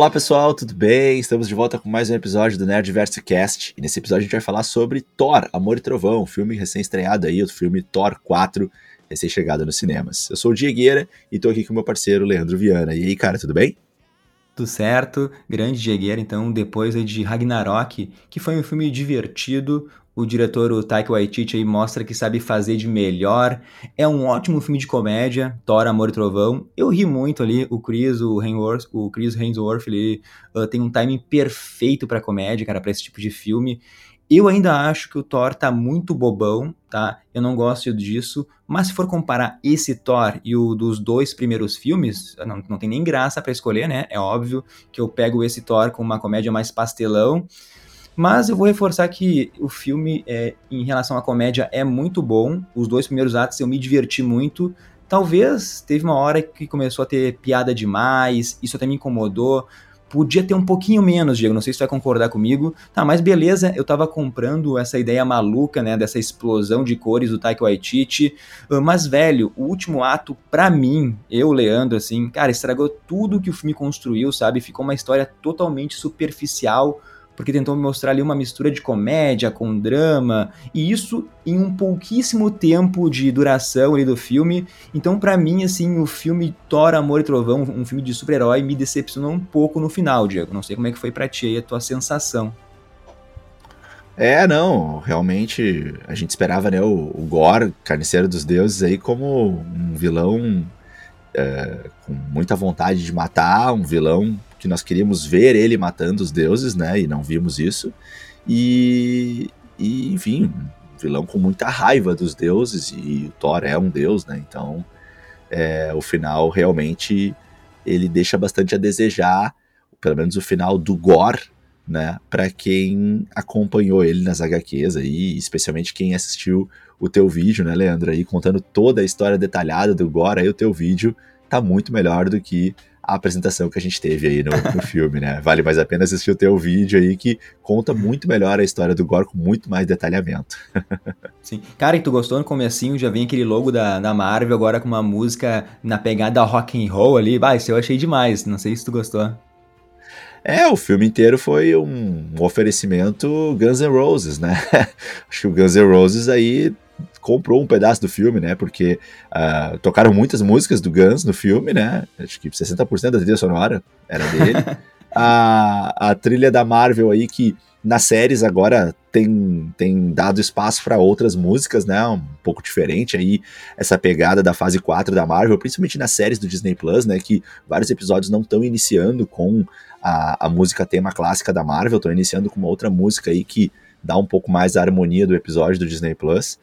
Olá pessoal, tudo bem? Estamos de volta com mais um episódio do Nerdverse Cast. E nesse episódio a gente vai falar sobre Thor, Amor e Trovão, filme recém-estreado aí, o filme Thor 4, recém-chegado nos cinemas. Eu sou o Diegueira e tô aqui com meu parceiro Leandro Viana. E aí, cara, tudo bem? Tudo certo, grande Diegueira, então, depois de Ragnarok, que foi um filme divertido, o diretor, o Taika Waititi, aí mostra que sabe fazer de melhor. É um ótimo filme de comédia, Thor, Amor e Trovão. Eu ri muito ali, o Chris, o o Chris Hemsworth, ele uh, tem um timing perfeito para comédia, cara, para esse tipo de filme. Eu ainda acho que o Thor tá muito bobão, tá? Eu não gosto disso, mas se for comparar esse Thor e o dos dois primeiros filmes, não, não tem nem graça para escolher, né? É óbvio que eu pego esse Thor com uma comédia mais pastelão. Mas eu vou reforçar que o filme, é, em relação à comédia, é muito bom. Os dois primeiros atos eu me diverti muito. Talvez teve uma hora que começou a ter piada demais, isso até me incomodou. Podia ter um pouquinho menos, Diego, não sei se tu vai concordar comigo. Tá, mas beleza, eu tava comprando essa ideia maluca, né, dessa explosão de cores do Taika Waititi. Ah, mas, velho, o último ato, pra mim, eu, Leandro, assim, cara, estragou tudo que o filme construiu, sabe? Ficou uma história totalmente superficial, porque tentou mostrar ali uma mistura de comédia com drama, e isso em um pouquíssimo tempo de duração ali do filme. Então, para mim, assim, o filme Thor, Amor e Trovão, um filme de super-herói, me decepcionou um pouco no final, Diego. Não sei como é que foi pra ti aí a tua sensação. É, não, realmente a gente esperava, né, o, o Gore, Carniceiro dos Deuses, aí como um vilão é, com muita vontade de matar, um vilão que nós queríamos ver ele matando os deuses, né? E não vimos isso. E, e enfim, vilão com muita raiva dos deuses, e o Thor é um deus, né? Então, é, o final realmente ele deixa bastante a desejar, pelo menos o final do Gore, né? Para quem acompanhou ele nas HQs aí, especialmente quem assistiu o teu vídeo, né, Leandro, aí contando toda a história detalhada do Gore, aí o teu vídeo tá muito melhor do que a apresentação que a gente teve aí no, no filme, né? Vale mais a pena assistir o teu vídeo aí que conta muito melhor a história do Gore com muito mais detalhamento. Sim. Cara, e tu gostou no comecinho, já vem aquele logo da, da Marvel agora com uma música na pegada rock and roll ali. Bah, isso eu achei demais, não sei se tu gostou. É, o filme inteiro foi um, um oferecimento Guns N' Roses, né? Acho que o Guns N' Roses aí comprou um pedaço do filme, né? Porque uh, tocaram muitas músicas do Guns no filme, né? Acho que 60% da trilha sonora era dele. a, a trilha da Marvel aí que nas séries agora tem, tem dado espaço para outras músicas, né? Um pouco diferente aí, essa pegada da fase 4 da Marvel, principalmente nas séries do Disney Plus, né? Que vários episódios não estão iniciando com a, a música tema clássica da Marvel, estão iniciando com uma outra música aí que dá um pouco mais a harmonia do episódio do Disney Plus.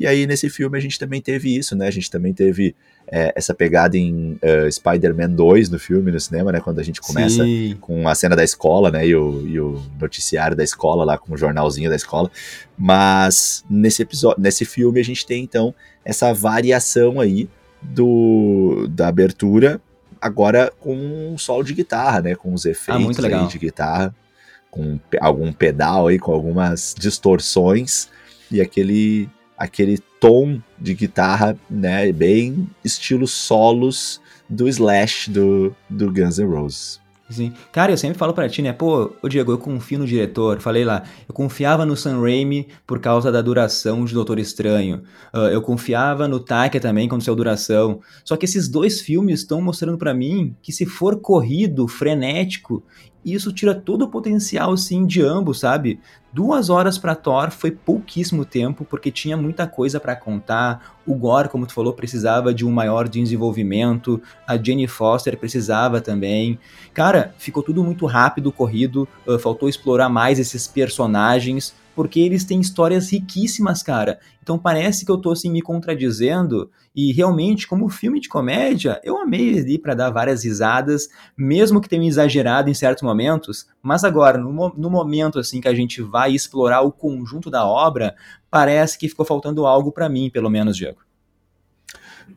E aí, nesse filme, a gente também teve isso, né? A gente também teve é, essa pegada em uh, Spider-Man 2 no filme, no cinema, né? Quando a gente começa Sim. com a cena da escola, né? E o, e o, noticiário da escola lá, com o jornalzinho da escola. Mas nesse episódio, nesse filme, a gente tem, então, essa variação aí do, da abertura, agora com um solo de guitarra, né? Com os ah, efeitos ah, de guitarra, com algum pedal aí, com algumas distorções e aquele aquele tom de guitarra, né, bem estilo solos do Slash do, do Guns N' Roses. Sim. Cara, eu sempre falo pra ti, né? Pô, ô Diego, eu confio no diretor. Falei lá, eu confiava no Sam Raimi por causa da duração de Doutor Estranho. Uh, eu confiava no Taika também quando saiu duração. Só que esses dois filmes estão mostrando para mim que se for corrido, frenético isso tira todo o potencial, assim, de ambos, sabe? Duas horas para Thor foi pouquíssimo tempo, porque tinha muita coisa para contar. O Gore, como tu falou, precisava de um maior desenvolvimento. A Jenny Foster precisava também. Cara, ficou tudo muito rápido, corrido. Uh, faltou explorar mais esses personagens porque eles têm histórias riquíssimas, cara. Então parece que eu tô assim me contradizendo e realmente como filme de comédia, eu amei ali para dar várias risadas, mesmo que tenha exagerado em certos momentos, mas agora no, no momento assim que a gente vai explorar o conjunto da obra, parece que ficou faltando algo para mim, pelo menos, Diego.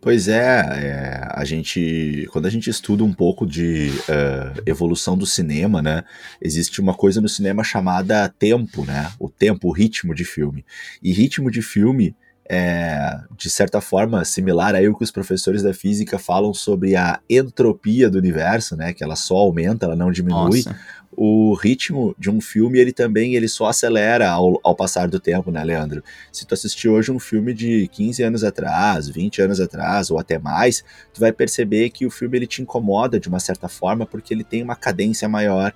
Pois é, é, a gente, quando a gente estuda um pouco de uh, evolução do cinema, né, existe uma coisa no cinema chamada tempo, né, o tempo, o ritmo de filme. E ritmo de filme é, de certa forma, similar aí o que os professores da física falam sobre a entropia do universo, né? Que ela só aumenta, ela não diminui. Nossa. O ritmo de um filme, ele também ele só acelera ao, ao passar do tempo, né, Leandro? Se tu assistir hoje um filme de 15 anos atrás, 20 anos atrás, ou até mais, tu vai perceber que o filme ele te incomoda de uma certa forma, porque ele tem uma cadência maior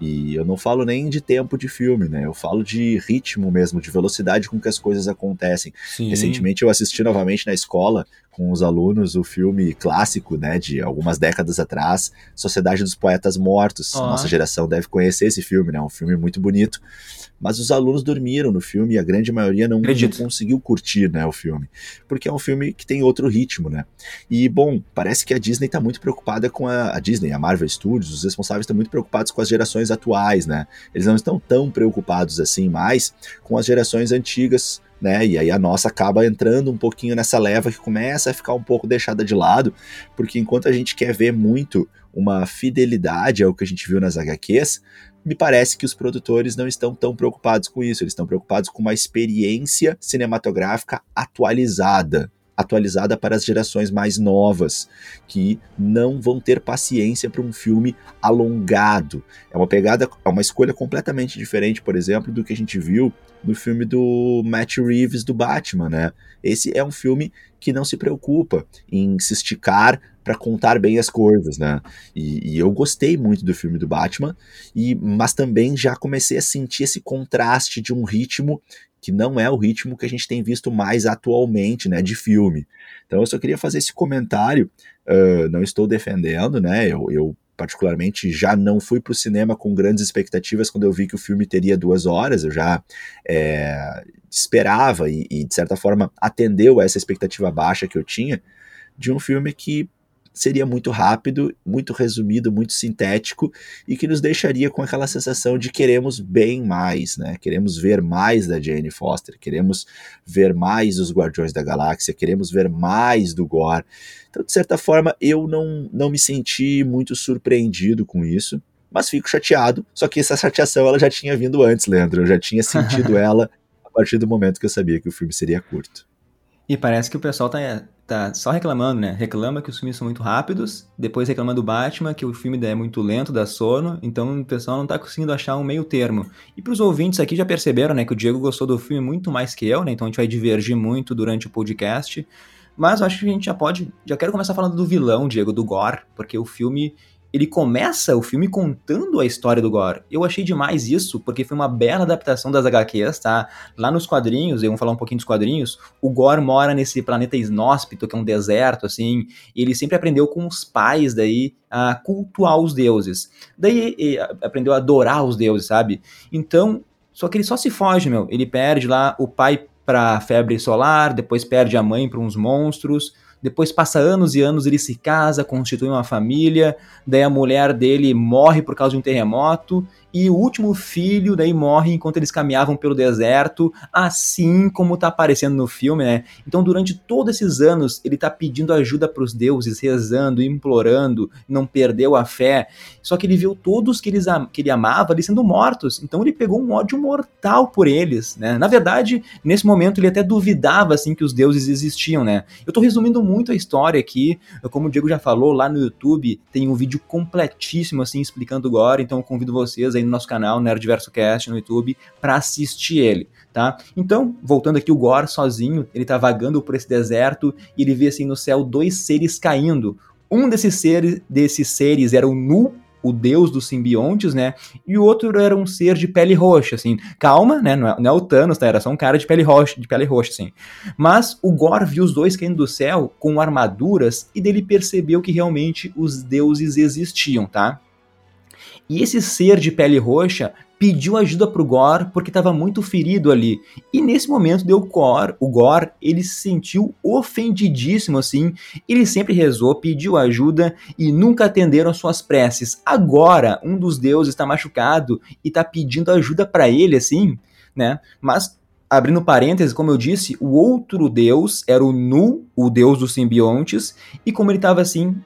e eu não falo nem de tempo de filme, né? Eu falo de ritmo mesmo, de velocidade com que as coisas acontecem. Sim. Recentemente eu assisti novamente na escola com os alunos o filme clássico, né, de algumas décadas atrás, Sociedade dos Poetas Mortos. Nossa geração deve conhecer esse filme, né? Um filme muito bonito mas os alunos dormiram no filme e a grande maioria não, não, conseguiu curtir né, o filme, porque é um filme que tem outro ritmo, né? E, bom, parece que a Disney está muito preocupada com a, a, Disney, a Marvel Studios, os responsáveis estão muito preocupados com as gerações atuais, né? Eles não estão tão preocupados assim mais com as gerações antigas, né? E aí a nossa acaba entrando um pouquinho nessa leva que começa a ficar um pouco deixada de lado, porque enquanto a gente quer ver muito uma fidelidade ao que a gente viu nas HQs, me parece que os produtores não estão tão preocupados com isso, eles estão preocupados com uma experiência cinematográfica atualizada, atualizada para as gerações mais novas, que não vão ter paciência para um filme alongado. É uma pegada, é uma escolha completamente diferente, por exemplo, do que a gente viu no filme do Matt Reeves do Batman, né? Esse é um filme que não se preocupa em se esticar para contar bem as coisas, né? E, e, eu gostei muito do filme do Batman, e mas também já comecei a sentir esse contraste de um ritmo que não é o ritmo que a gente tem visto mais atualmente, né, de filme. Então eu só queria fazer esse comentário, uh, não estou defendendo, né, eu, eu particularmente já não fui para o cinema com grandes expectativas quando eu vi que o filme teria duas horas, eu já é, esperava e, e, de certa forma atendeu a essa expectativa baixa que eu tinha de um filme que seria muito rápido, muito resumido, muito sintético e que nos deixaria com aquela sensação de queremos bem mais, né? Queremos ver mais da Jane Foster, queremos ver mais dos Guardiões da Galáxia, queremos ver mais do Gore. Então, de certa forma, eu não, não me senti muito surpreendido com isso, mas fico chateado. Só que essa chateação ela já tinha vindo antes, Leandro. Eu já tinha sentido ela a partir do momento que eu sabia que o filme seria curto. E parece que o pessoal tá tá só reclamando, né? Reclama que os filmes são muito rápidos, depois reclama do Batman, que o filme é muito lento, dá sono, então o pessoal não tá conseguindo achar um meio termo. E pros ouvintes aqui já perceberam, né, que o Diego gostou do filme muito mais que eu, né? Então a gente vai divergir muito durante o podcast. Mas eu acho que a gente já pode. Já quero começar falando do vilão, Diego, do Gore, porque o filme ele começa o filme contando a história do Gore. Eu achei demais isso, porque foi uma bela adaptação das HQs, tá? Lá nos quadrinhos, vamos falar um pouquinho dos quadrinhos, o Gore mora nesse planeta inóspito, que é um deserto, assim, e ele sempre aprendeu com os pais daí a cultuar os deuses. Daí aprendeu a adorar os deuses, sabe? Então, só que ele só se foge, meu. Ele perde lá o pai pra febre solar, depois perde a mãe para uns monstros, depois passa anos e anos, ele se casa, constitui uma família, daí a mulher dele morre por causa de um terremoto, e o último filho daí morre enquanto eles caminhavam pelo deserto, assim como tá aparecendo no filme, né? Então, durante todos esses anos, ele tá pedindo ajuda para os deuses, rezando, implorando, não perdeu a fé. Só que ele viu todos que, eles, que ele amava ali sendo mortos, então ele pegou um ódio mortal por eles, né? Na verdade, nesse momento ele até duvidava assim que os deuses existiam, né? Eu tô resumindo muito a história aqui, como o Diego já falou, lá no YouTube tem um vídeo completíssimo assim explicando o Gore, então eu convido vocês aí no nosso canal, Nerdverso Cast, no YouTube, para assistir ele, tá? Então, voltando aqui, o Gore sozinho, ele tá vagando por esse deserto e ele vê assim no céu dois seres caindo. Um desses seres, desses seres era o Nu, o deus dos simbiontes, né? E o outro era um ser de pele roxa, assim. Calma, né? Não é, não é, o Thanos, tá? Era só um cara de pele roxa, de pele roxa, assim. Mas o Gore viu os dois caindo do céu com armaduras e dele percebeu que realmente os deuses existiam, tá? E esse ser de pele roxa pediu ajuda pro Gore porque estava muito ferido ali. E nesse momento deu Gore, o Gore, ele se sentiu ofendidíssimo assim. Ele sempre rezou, pediu ajuda e nunca atenderam suas preces. Agora, um dos deuses está machucado e está pedindo ajuda para ele assim, né? Mas abrindo parênteses, como eu disse, o outro deus era o Nu, o deus dos simbiontes, e como ele estava assim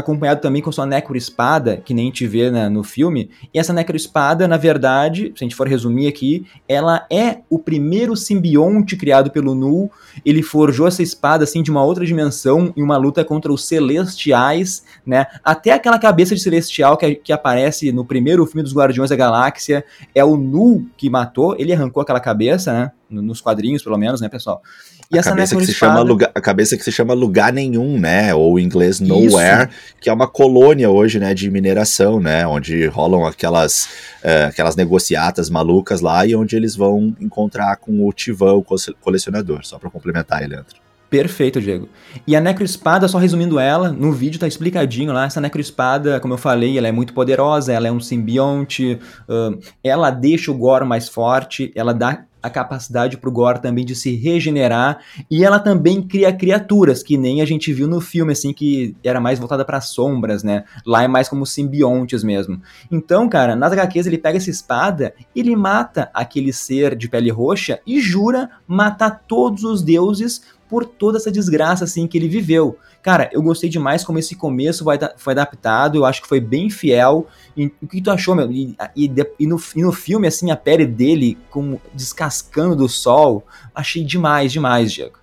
acompanhado também com sua necroespada, que nem gente vê né, no filme. E essa necroespada, na verdade, se a gente for resumir aqui, ela é o primeiro simbionte criado pelo Null. Ele forjou essa espada assim de uma outra dimensão em uma luta contra os celestiais, né? Até aquela cabeça de celestial que, que aparece no primeiro filme dos Guardiões da Galáxia é o Null que matou. Ele arrancou aquela cabeça, né? Nos quadrinhos, pelo menos, né, pessoal? E a essa cabeça que se chama lugar, a cabeça que se chama lugar nenhum, né? Ou em inglês nowhere, Isso. que é uma colônia hoje, né, de mineração, né, onde rolam aquelas uh, aquelas negociatas malucas lá e onde eles vão encontrar com o Tivan, o colecionador, só para complementar, Leandro. Perfeito, Diego. E a necroespada, só resumindo ela, no vídeo tá explicadinho lá, essa necroespada, como eu falei, ela é muito poderosa, ela é um simbionte, uh, ela deixa o Goro mais forte, ela dá a capacidade para o Gore também de se regenerar e ela também cria criaturas que nem a gente viu no filme assim que era mais voltada para sombras, né? Lá é mais como simbiontes mesmo. Então, cara, nas HQs ele pega essa espada, ele mata aquele ser de pele roxa e jura matar todos os deuses por toda essa desgraça assim que ele viveu. Cara, eu gostei demais como esse começo vai, foi adaptado, eu acho que foi bem fiel. E, o que tu achou, meu? E, e, e, no, e no filme, assim, a pele dele como descascando do sol, achei demais, demais, Diego.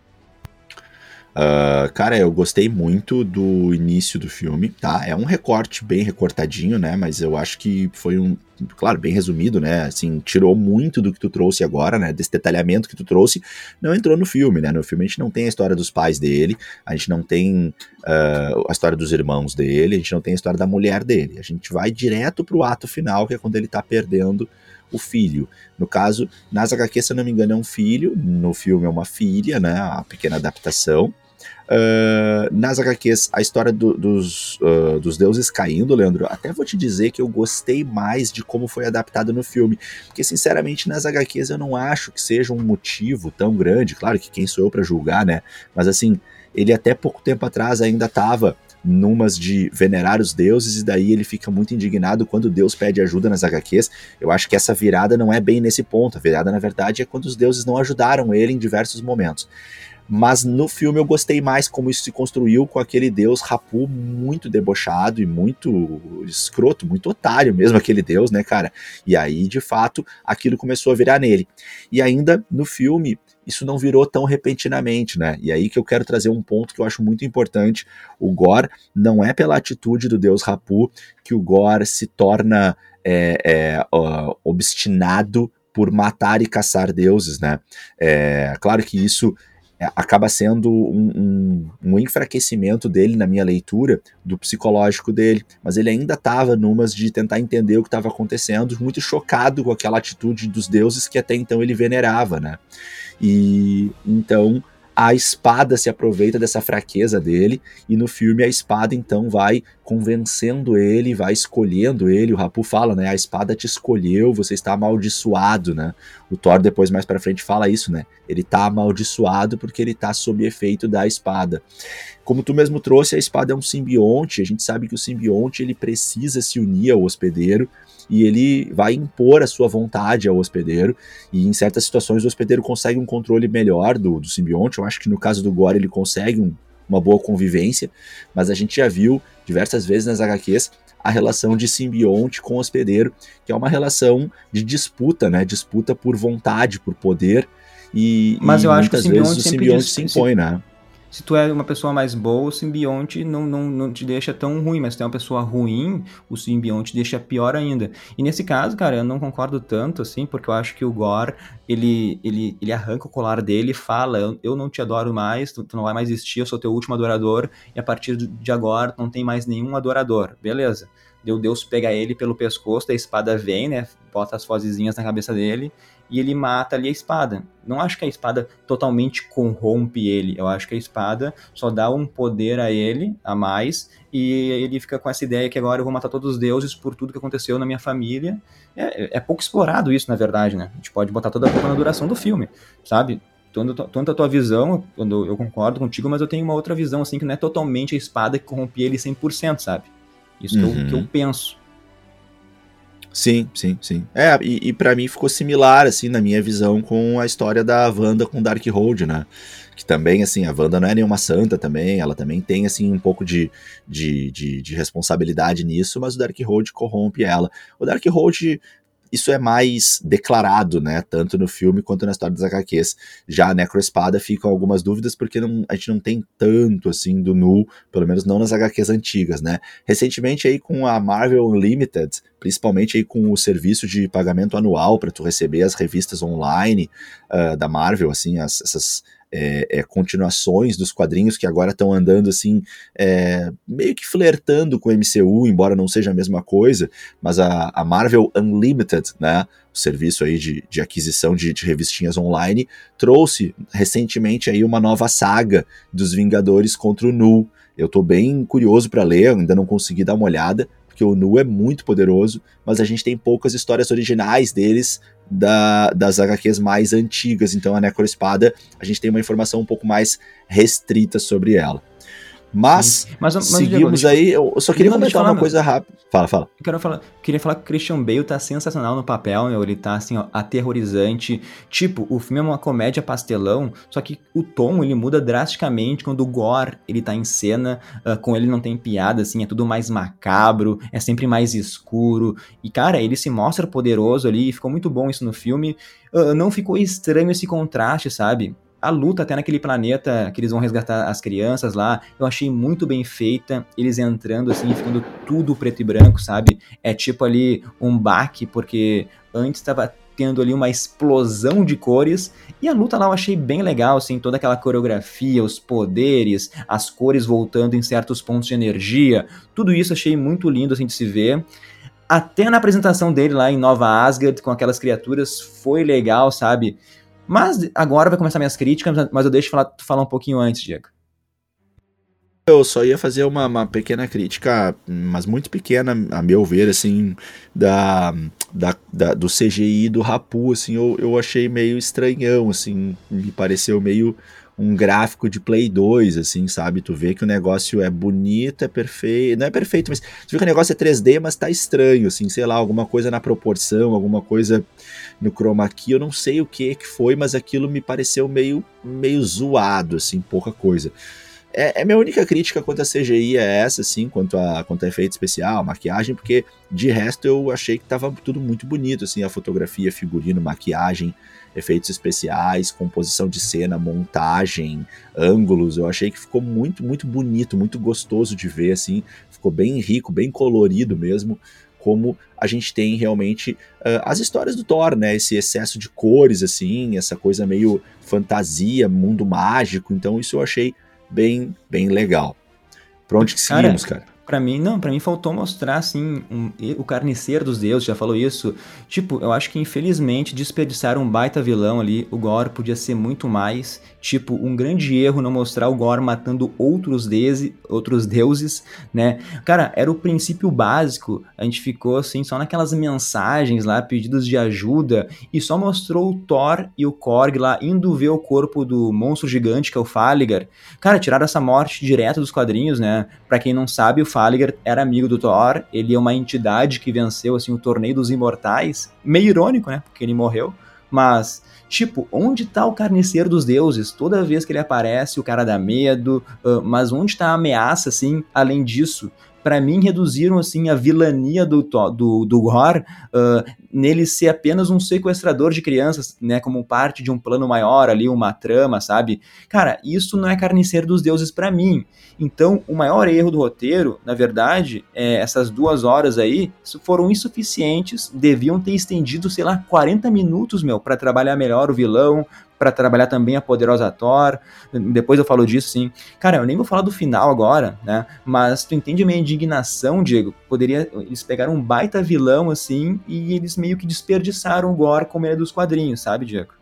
Uh, cara, eu gostei muito do início do filme, tá? É um recorte bem recortadinho, né? Mas eu acho que foi um, claro, bem resumido, né? Assim, tirou muito do que tu trouxe agora, né? Desse detalhamento que tu trouxe, não entrou no filme, né? No filme a gente não tem a história dos pais dele, a gente não tem uh, a história dos irmãos dele, a gente não tem a história da mulher dele. A gente vai direto pro ato final, que é quando ele tá perdendo o filho. No caso, nas HQ, se eu não me engano, é um filho, no filme é uma filha, né? A pequena adaptação. Uh, nas HQs, a história do, dos, uh, dos deuses caindo, Leandro, até vou te dizer que eu gostei mais de como foi adaptado no filme. Porque, sinceramente, nas HQs eu não acho que seja um motivo tão grande. Claro que quem sou eu para julgar, né? Mas assim, ele até pouco tempo atrás ainda estava numas de venerar os deuses, e daí ele fica muito indignado quando Deus pede ajuda nas HQs. Eu acho que essa virada não é bem nesse ponto. A virada, na verdade, é quando os deuses não ajudaram ele em diversos momentos. Mas no filme eu gostei mais como isso se construiu com aquele deus Rapu muito debochado e muito escroto, muito otário mesmo aquele deus, né, cara? E aí, de fato, aquilo começou a virar nele. E ainda no filme, isso não virou tão repentinamente, né? E aí que eu quero trazer um ponto que eu acho muito importante. O Gore não é pela atitude do deus Rapu que o Gore se torna é, é, uh, obstinado por matar e caçar deuses, né? É, claro que isso acaba sendo um, um, um, enfraquecimento dele na minha leitura do psicológico dele, mas ele ainda estava numas de tentar entender o que estava acontecendo, muito chocado com aquela atitude dos deuses que até então ele venerava, né? E então a espada se aproveita dessa fraqueza dele e no filme a espada então vai convencendo ele, vai escolhendo ele. O Rapu fala, né? A espada te escolheu, você está amaldiçoado, né? O Thor depois mais para frente fala isso, né? Ele está amaldiçoado porque ele está sob efeito da espada. Como tu mesmo trouxe, a espada é um simbionte. A gente sabe que o simbionte ele precisa se unir ao hospedeiro e ele vai impor a sua vontade ao hospedeiro, e em certas situações o hospedeiro consegue um controle melhor do, do simbionte, eu acho que no caso do Gore ele consegue um, uma boa convivência, mas a gente já viu diversas vezes nas HQs a relação de simbionte com hospedeiro, que é uma relação de disputa, né? Disputa por vontade, por poder. E, mas e eu acho que o simbionte, o simbionte se impõe, né? Se tu é uma pessoa mais boa, o simbionte não, não, não te deixa tão ruim, mas se tu é uma pessoa ruim, o simbionte deixa pior ainda. E nesse caso, cara, eu não concordo tanto, assim, porque eu acho que o Gore, ele, ele, ele arranca o colar dele e fala, eu, eu não te adoro mais, tu, tu, não vai mais existir, eu sou teu último adorador, e a partir de agora não tem mais nenhum adorador, beleza. Deu Deus pega ele pelo pescoço, a espada vem, né, bota as fozezinhas na cabeça dele, e ele mata ali a espada. Não acho que a espada totalmente corrompe ele, eu acho que a espada só dá um poder a ele, a mais, e ele fica com essa ideia que agora eu vou matar todos os deuses por tudo que aconteceu na minha família. É, é pouco explorado isso, na verdade, né? A gente pode botar toda a culpa na duração do filme, sabe? tanto, a tua visão, eu concordo contigo, mas eu tenho uma outra visão, assim, que não é totalmente a espada que corrompia ele 100%, sabe? Isso uhum. que, eu, que eu uhum. penso. Sim, sim, sim. É, e, e para mim ficou similar, assim, na minha visão, com a história da Wanda com Darkhold, né? Que também, assim, a Wanda não é nenhuma santa também, ela também tem, assim, um pouco de, de, de, de responsabilidade nisso, mas o Darkhold corrompe ela. O Darkhold isso é mais declarado, né? Tanto no filme quanto na história dos HQs. Já a Necroespada ficam algumas dúvidas, porque não, a gente não tem tanto assim do Nu, pelo menos não nas HQs antigas, né? Recentemente aí com a Marvel Unlimited, principalmente aí com o serviço de pagamento anual para tu receber as revistas online uh, da Marvel, assim, as, essas é, é, continuações dos quadrinhos que agora estão andando assim, é, meio que flertando com o MCU, embora não seja a mesma coisa, mas a, a Marvel Unlimited, né, o serviço aí de, de aquisição de, de, revistinhas online, trouxe recentemente aí uma nova saga dos Vingadores contra o Nu. Eu tô bem curioso para ler, ainda não consegui dar uma olhada, porque o Nu é muito poderoso, mas a gente tem poucas histórias originais deles da, das HQs mais antigas. Então a Necroespada, a gente tem uma informação um pouco mais restrita sobre ela. Mas, mas, mas seguimos Diego, aí. Eu só queria comentar falar, uma coisa rápida. Fala, fala. Quero falar, queria falar que o Christian Bale tá sensacional no papel, meu. Ele tá assim, ó, aterrorizante. Tipo, o filme é uma comédia pastelão, só que o tom ele muda drasticamente quando o Gore ele tá em cena. Uh, com ele não tem piada, assim, é tudo mais macabro, é sempre mais escuro. E, cara, ele se mostra poderoso ali, ficou muito bom isso no filme. Uh, não ficou estranho esse contraste, sabe? A luta até naquele planeta que eles vão resgatar as crianças lá, eu achei muito bem feita. Eles entrando assim, ficando tudo preto e branco, sabe? É tipo ali um baque, porque antes estava tendo ali uma explosão de cores. E a luta lá eu achei bem legal, assim, toda aquela coreografia, os poderes, as cores voltando em certos pontos de energia. Tudo isso achei muito lindo assim de se ver. Até na apresentação dele lá em Nova Asgard, com aquelas criaturas, foi legal, sabe? Mas agora vai começar minhas críticas, mas eu deixo falar, falar um pouquinho antes, Diego. Eu só ia fazer uma, uma, pequena crítica, mas muito pequena, a meu ver, assim, da, da, da do CGI do Rapu, assim, eu, eu achei meio estranhão, assim, me pareceu meio um gráfico de Play 2, assim, sabe? Tu vê que o negócio é bonito, é perfeito, não é perfeito, mas tu vê que o negócio é 3D, mas tá estranho, assim, sei lá, alguma coisa na proporção, alguma coisa no chroma key, eu não sei o que que foi, mas aquilo me pareceu meio, meio zoado, assim, pouca coisa. É, é minha única crítica quanto a CGI é essa, assim, quanto a, quanto a efeito especial, maquiagem, porque de resto eu achei que tava tudo muito bonito, assim, a fotografia, figurino, maquiagem, efeitos especiais, composição de cena, montagem, ângulos, eu achei que ficou muito, muito bonito, muito gostoso de ver, assim, ficou bem rico, bem colorido mesmo, como a gente tem realmente uh, as histórias do Thor, né? Esse excesso de cores, assim, essa coisa meio fantasia, mundo mágico. Então, isso eu achei bem, bem legal. Pra onde que seguimos, cara? cara? Para mim, não, para mim faltou mostrar, assim, um, o carniceiro dos deuses, já falou isso. Tipo, eu acho que infelizmente desperdiçaram um baita vilão ali. O Gore podia ser muito mais. Tipo, um grande erro não mostrar o Gore matando outros, deuses, outros deuses, né? Cara, era o princípio básico. A gente ficou, assim, só naquelas mensagens lá, pedidos de ajuda, e só mostrou o Thor e o Korg lá indo ver o corpo do monstro gigante, que é o Faligar. Cara, tiraram essa morte direto dos quadrinhos, né? Pra quem não sabe, o Faligar era amigo do Thor, ele é uma entidade que venceu assim o torneio dos imortais, meio irônico, né? Porque ele morreu, mas tipo, onde tá o carniceiro dos deuses? Toda vez que ele aparece, o cara dá medo, uh, mas onde tá a ameaça assim, além disso? Para mim reduziram assim a vilania do do, do Gore uh, nele ser apenas um sequestrador de crianças, né, como parte de um plano maior ali, uma trama, sabe? Cara, isso não é carniceiro dos deuses para mim. Então, o maior erro do roteiro, na verdade, é essas duas horas aí foram insuficientes, deviam ter estendido, sei lá, 40 minutos, meu, para trabalhar melhor o vilão, para trabalhar também a poderosa Thor. Depois eu falo disso, sim. Cara, eu nem vou falar do final agora, né? Mas tu entende a minha indignação, Diego? Poderia eles pegaram um baita vilão assim e eles meio que desperdiçaram o Gore como é dos quadrinhos, sabe, Diego?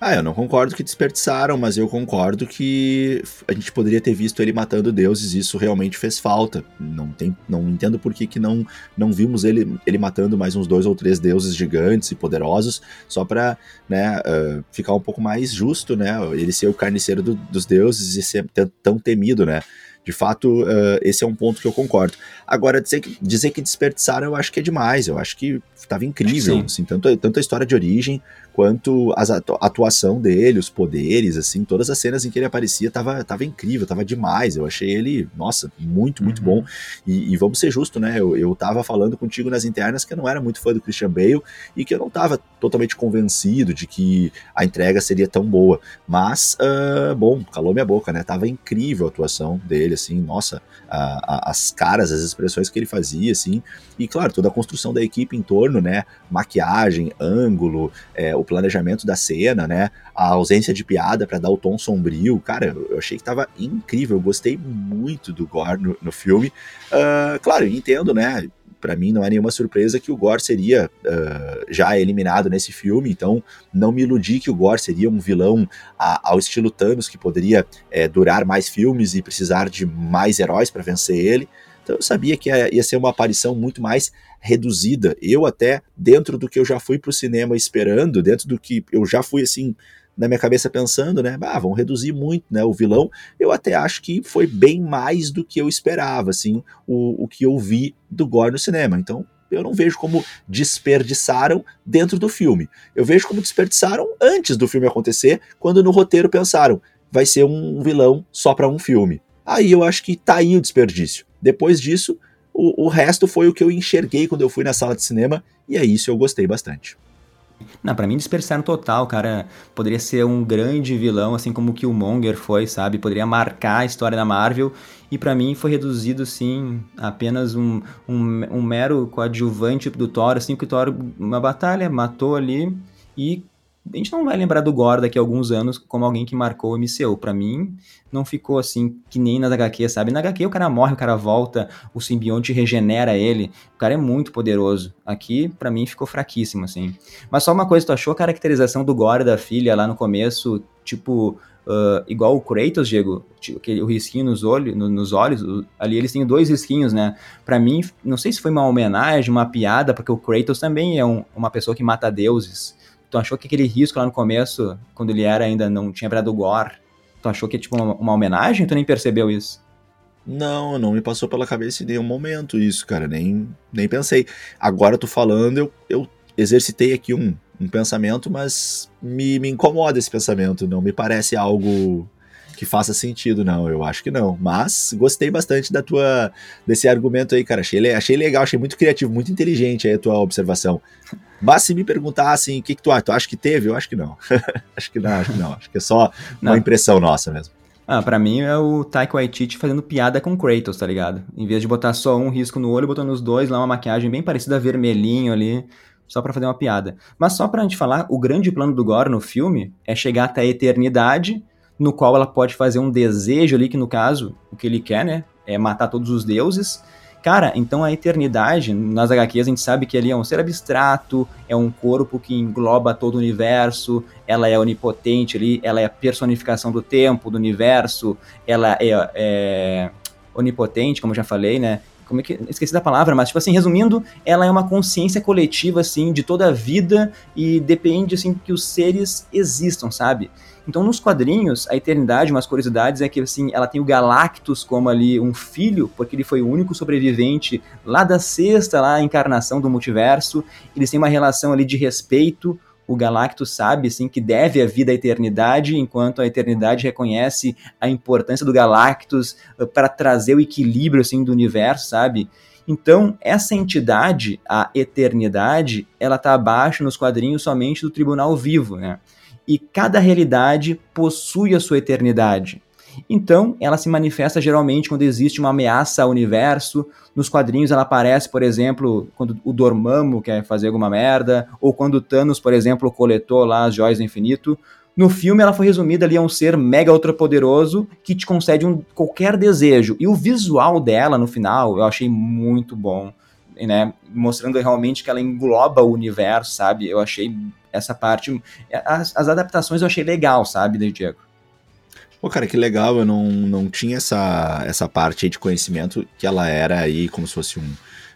Ah, eu não concordo que desperdiçaram, mas eu concordo que a gente poderia ter visto ele matando deuses, e isso realmente fez falta. Não tem, não entendo por que, que não, não vimos ele, ele matando mais uns dois ou três deuses gigantes e poderosos, só pra né, uh, ficar um pouco mais justo, né? Ele ser o carniceiro do, dos deuses e ser tão temido, né? De fato, uh, esse é um ponto que eu concordo. Agora, dizer que, dizer que desperdiçaram, eu acho que é demais. Eu acho que estava incrível, assim, tanto, tanto a história de origem quanto a atuação dele, os poderes, assim, todas as cenas em que ele aparecia tava, tava incrível, tava demais. Eu achei ele, nossa, muito, muito uhum. bom. E, e, vamos ser justos, né? Eu, eu tava falando contigo nas internas que eu não era muito fã do Christian Bale e que eu não tava totalmente convencido de que a entrega seria tão boa. Mas, uh, bom, calou minha boca, né? Tava incrível a atuação dele, assim, nossa, a, a, as caras, as expressões que ele fazia, assim. E, claro, toda a construção da equipe em torno, né? Maquiagem, ângulo, é, o planejamento da cena, né? A ausência de piada para dar o tom sombrio. Cara, eu achei que tava incrível. Eu gostei muito do Gore no, no filme. Uh, claro, entendo, né? para mim não é nenhuma surpresa que o Gore seria uh, já eliminado nesse filme, então não me iludi que o Gore seria um vilão a, ao estilo Thanos, que poderia é, durar mais filmes e precisar de mais heróis para vencer ele. Então eu sabia que ia, ser uma aparição muito mais reduzida. Eu até, dentro do que eu já fui pro cinema esperando, dentro do que eu já fui assim na minha cabeça pensando, né? Ah, vão reduzir muito, né? O vilão. Eu até acho que foi bem mais do que eu esperava, assim, o, o que eu vi do Gore no cinema. Então, eu não vejo como desperdiçaram dentro do filme. Eu vejo como desperdiçaram antes do filme acontecer, quando no roteiro pensaram, vai ser um vilão só para um filme. Aí eu acho que tá aí o desperdício. Depois disso, o, o resto foi o que eu enxerguei quando eu fui na sala de cinema, e é isso eu gostei bastante. Não, pra mim dispersaram total, cara. Poderia ser um grande vilão, assim como o Killmonger foi, sabe? Poderia marcar a história da Marvel. E para mim foi reduzido, sim, apenas um, um, um, mero coadjuvante do Thor, assim, que o Thor, uma batalha, matou ali e a gente não vai lembrar do Gore daqui a alguns anos como alguém que marcou o MCU. Para mim, não ficou assim que nem nas HQ, sabe? Na HQ o cara morre, o cara volta, o simbionte regenera ele. O cara é muito poderoso. Aqui, para mim, ficou fraquíssimo, assim. Mas só uma coisa, tu achou a caracterização do Gore da filha lá no começo, tipo, uh, igual o Kratos, Diego? Tipo, aquele, o risquinho nos, olhos, no, nos olhos, ali eles têm dois risquinhos, né? Para mim, não sei se foi uma homenagem, uma piada, porque o Kratos também é um, uma pessoa que mata deuses. Tu achou que aquele risco lá no começo, quando ele era ainda não tinha virado Gore, tu achou que é tipo uma, uma homenagem tu nem percebeu isso? Não, não me passou pela cabeça em nenhum momento isso, cara. Nem, nem pensei. Agora tu falando, eu, eu exercitei aqui um, um pensamento, mas me, me incomoda esse pensamento. Não me parece algo que faça sentido, não. Eu acho que não. Mas gostei bastante da tua desse argumento aí, cara. Achei, achei legal, achei muito criativo, muito inteligente aí a tua observação. Mas se me perguntar assim, o que, que tu acha? Tu acha que teve? Eu acho que não. acho que não, acho que não. Acho que é só uma não. impressão nossa mesmo. Ah, pra mim é o Taika Waititi fazendo piada com Kratos, tá ligado? Em vez de botar só um risco no olho, botando os dois lá uma maquiagem bem parecida, vermelhinho ali, só para fazer uma piada. Mas só pra gente falar, o grande plano do Gore no filme é chegar até a eternidade no qual ela pode fazer um desejo ali, que no caso, o que ele quer, né, é matar todos os deuses. Cara, então a eternidade, nas HQs a gente sabe que ali é um ser abstrato, é um corpo que engloba todo o universo, ela é onipotente ali, ela é a personificação do tempo, do universo, ela é, é onipotente, como eu já falei, né? como é que esqueci da palavra, mas tipo assim, resumindo, ela é uma consciência coletiva assim de toda a vida e depende assim que os seres existam, sabe? Então, nos quadrinhos, a Eternidade, umas curiosidades é que, assim, ela tem o Galactus como ali um filho, porque ele foi o único sobrevivente lá da sexta lá, encarnação do multiverso. Eles têm uma relação ali de respeito. O Galactus sabe, assim, que deve a vida à Eternidade, enquanto a Eternidade reconhece a importância do Galactus uh, para trazer o equilíbrio, assim, do universo, sabe? Então, essa entidade, a Eternidade, ela tá abaixo nos quadrinhos somente do Tribunal Vivo, né? E cada realidade possui a sua eternidade. Então, ela se manifesta geralmente quando existe uma ameaça ao universo. Nos quadrinhos ela aparece, por exemplo, quando o Dormammu quer fazer alguma merda, ou quando o Thanos, por exemplo, coletou lá as joias do infinito. No filme ela foi resumida ali a um ser mega ultrapoderoso que te concede um, qualquer desejo. E o visual dela no final eu achei muito bom, né? Mostrando realmente que ela engloba o universo, sabe? Eu achei essa parte. As, as adaptações eu achei legal, sabe, Diego? Pô, cara, que legal, eu não, não tinha essa, essa parte aí de conhecimento que ela era aí como se fosse um.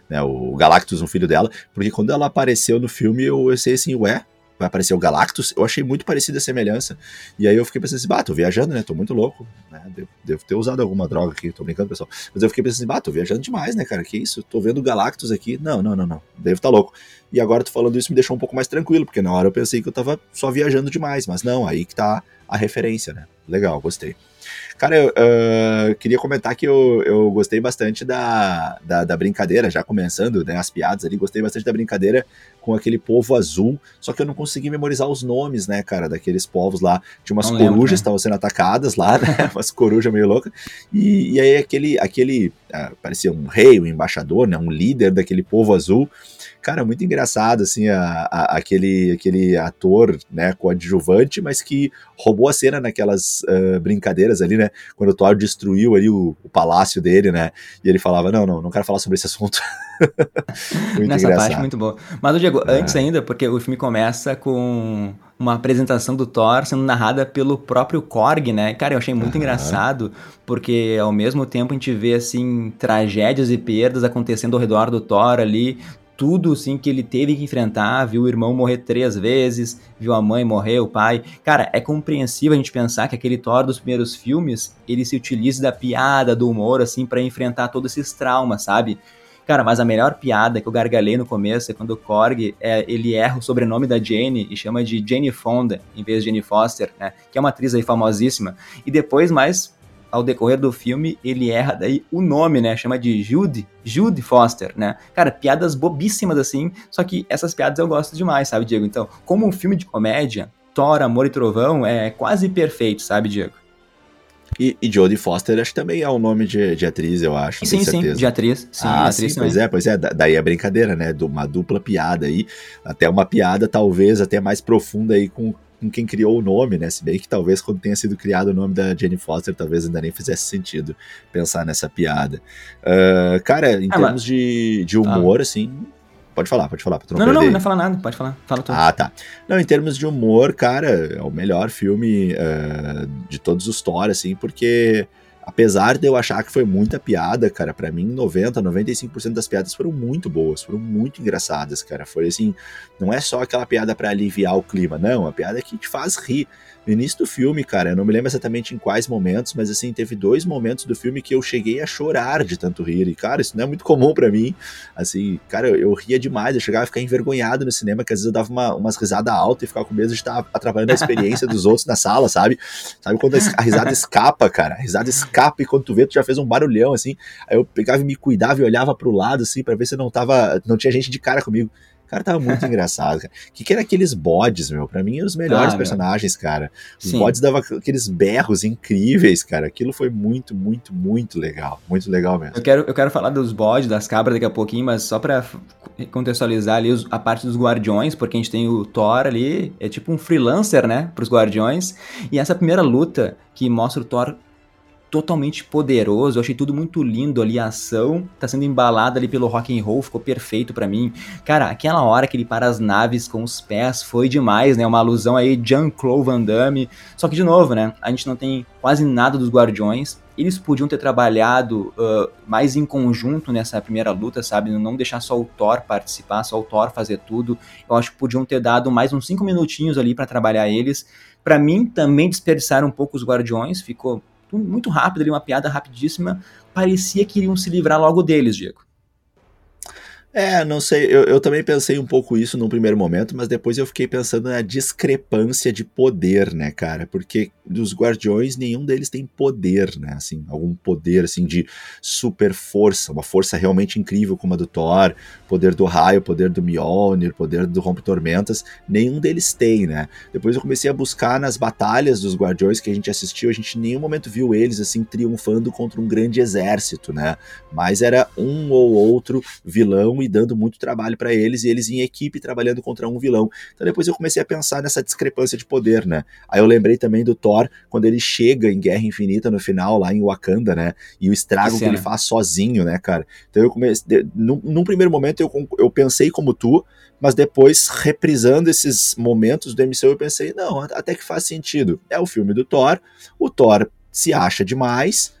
Né, o Galactus, um filho dela, porque quando ela apareceu no filme eu, eu sei assim, ué, vai aparecer o Galactus, eu achei muito parecida a semelhança. E aí eu fiquei pensando assim, bah, tô viajando, né? Tô muito louco, né? Devo, devo ter usado alguma droga aqui, tô brincando, pessoal. Mas eu fiquei pensando assim, bah, tô viajando demais, né, cara? Que isso? Tô vendo o Galactus aqui. Não, não, não, não. Devo tá louco. E agora tô falando isso me deixou um pouco mais tranquilo, porque na hora eu pensei que eu tava só viajando demais, mas não, aí que tá a referência, né? Legal, gostei. Cara, eu uh, queria comentar que eu, eu gostei bastante da, da, da, brincadeira, já começando, né, as piadas ali, gostei bastante da brincadeira com aquele povo azul, só que eu não consegui memorizar os nomes, né, cara, daqueles povos lá. Tinha umas não corujas que né? estavam sendo atacadas lá, né, umas corujas meio loucas, e, e aí aquele, aquele uh, parecia um rei, um embaixador, né, um líder daquele povo azul, cara, muito engraçado, assim, a, a, aquele, aquele ator, né, coadjuvante, mas que roubou a cena naquelas uh, brincadeiras ali, né, quando o Thor destruiu ali o, o, palácio dele, né, e ele falava, não, não, não quero falar sobre esse assunto. muito Nessa engraçado. parte, muito boa. Mas, Diego, é. antes ainda, porque o filme começa com uma apresentação do Thor sendo narrada pelo próprio Korg, né? Cara, eu achei muito uhum. engraçado, porque ao mesmo tempo a gente vê, assim, tragédias e perdas acontecendo ao redor do Thor ali, tudo assim que ele teve que enfrentar, viu o irmão morrer três vezes, viu a mãe morrer, o pai. Cara, é compreensível a gente pensar que aquele Thor dos primeiros filmes, ele se utiliza da piada, do humor assim para enfrentar todos esses traumas, sabe? Cara, mas a melhor piada que eu gargalhei no começo é quando o Korg, é, ele erra o sobrenome da Jane e chama de Jane Fonda, em vez de Jane Foster, né? Que é uma atriz aí famosíssima. E depois, mais ao decorrer do filme, ele erra daí o nome, né? Chama de Jude, Jude Foster, né? Cara, piadas bobíssimas assim, só que essas piadas eu gosto demais, sabe, Diego? Então, como um filme de comédia, Thor, Amor e Trovão é quase perfeito, sabe, Diego? E, e Jodie Foster acho que também é o nome de, de atriz, eu acho. Sim, sim, de atriz. Sim, ah, atriz sim, pois é, pois é. Daí a é brincadeira, né? De uma dupla piada aí. Até uma piada, talvez, até mais profunda aí com, com quem criou o nome, né? Se bem que talvez quando tenha sido criado o nome da Jenny Foster, talvez ainda nem fizesse sentido pensar nessa piada. Uh, cara, em ah, termos mas... de, de humor, ah. assim, Pode falar, pode falar. Não, não, não, não, não falar nada, pode falar. Fala tudo. Ah, tá. Não, em termos de humor, cara, é o melhor filme uh, de todos os Thor, assim, porque apesar de eu achar que foi muita piada, cara, para mim 90, 95% das piadas foram muito boas, foram muito engraçadas, cara. Foi assim, não é só aquela piada para aliviar o clima, não, a piada que te faz rir. No início do filme, cara, eu não me lembro exatamente em quais momentos, mas assim, teve dois momentos do filme que eu cheguei a chorar de tanto rir. E, cara, isso não é muito comum para mim. Assim, cara, eu, eu, ria demais, eu chegava a ficar envergonhado no cinema, que às vezes eu dava uma, umas risadas altas e ficava com medo de estar atrapalhando a experiência dos outros na sala, sabe? Sabe quando a risada escapa, cara? A risada escapa e quando tu vê, tu já fez um barulhão, assim. Aí eu pegava e me cuidava e olhava pro lado, assim, para ver se não tava. não tinha gente de cara comigo. Cara, tava muito engraçado, cara. O que, que era aqueles bodes, meu? Pra mim, os melhores ah, personagens, cara. Os Sim. bodes davam aqueles berros incríveis, cara. Aquilo foi muito, muito, muito legal. Muito legal mesmo. Eu quero, eu quero falar dos bodes, das cabras daqui a pouquinho, mas só pra contextualizar ali os, a parte dos guardiões, porque a gente tem o Thor ali, é tipo um freelancer, né, pros guardiões. E essa primeira luta que mostra o Thor totalmente poderoso. Eu achei tudo muito lindo ali, a ação tá sendo embalada ali pelo rock and roll, ficou perfeito para mim. Cara, aquela hora que ele para as naves com os pés foi demais, né? Uma alusão aí Jean-Claude Van Damme. Só que de novo, né? A gente não tem quase nada dos Guardiões. Eles podiam ter trabalhado uh, mais em conjunto nessa primeira luta, sabe? Não deixar só o Thor participar, só o Thor fazer tudo. Eu acho que podiam ter dado mais uns cinco minutinhos ali para trabalhar eles. Para mim, também desperdiçaram um pouco os Guardiões, ficou muito rápido ali, uma piada rapidíssima, parecia que iriam se livrar logo deles, Diego. É, não sei, eu, eu também pensei um pouco isso num primeiro momento, mas depois eu fiquei pensando na discrepância de poder, né, cara? Porque dos Guardiões, nenhum deles tem poder, né? Assim, algum poder, assim, de super força, uma força realmente incrível como a do Thor, poder do raio, poder do Mjolnir, poder do Rompe-Tormentas, nenhum deles tem, né? Depois eu comecei a buscar nas batalhas dos Guardiões que a gente assistiu, a gente em nenhum momento viu eles, assim, triunfando contra um grande exército, né? Mas era um ou outro vilão e dando muito trabalho para eles, e eles em equipe trabalhando contra um vilão. Então depois eu comecei a pensar nessa discrepância de poder, né? Aí eu lembrei também do Thor, quando ele chega em Guerra Infinita no final, lá em Wakanda, né? E o estrago que, que ele faz sozinho, né, cara? Então eu comecei. Num, num primeiro momento eu, eu pensei como tu, mas depois, reprisando esses momentos do MCU, eu pensei, não, até que faz sentido. É o filme do Thor, o Thor se acha demais,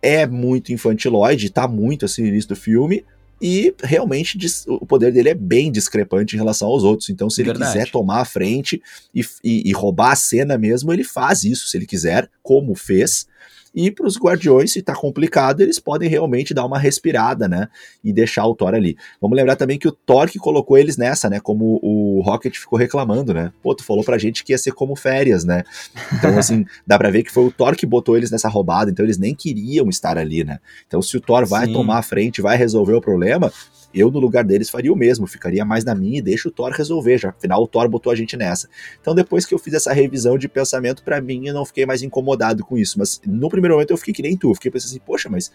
é muito infantiloide, tá muito assim no início do filme, e realmente o poder dele é bem discrepante em relação aos outros. Então, se ele Verdade. quiser tomar a frente e, e, e, roubar a cena mesmo, ele faz isso, se ele quiser, como fez. E para os Guardiões, se tá complicado, eles podem realmente dar uma respirada, né? E deixar o Thor ali. Vamos lembrar também que o Thor que colocou eles nessa, né? Como o Rocket ficou reclamando, né? Pô, tu falou pra gente que ia ser como férias, né? Então, assim, dá pra ver que foi o Thor que botou eles nessa roubada, então eles nem queriam estar ali, né? Então, se o Thor vai Sim. tomar a frente, vai resolver o problema, eu, no lugar deles, faria o mesmo, ficaria mais na minha e deixa o Thor resolver, já afinal o Thor botou a gente nessa. Então, depois que eu fiz essa revisão de pensamento, para mim, eu não fiquei mais incomodado com isso. Mas no primeiro momento eu fiquei que nem tu, fiquei pensando assim, poxa, mas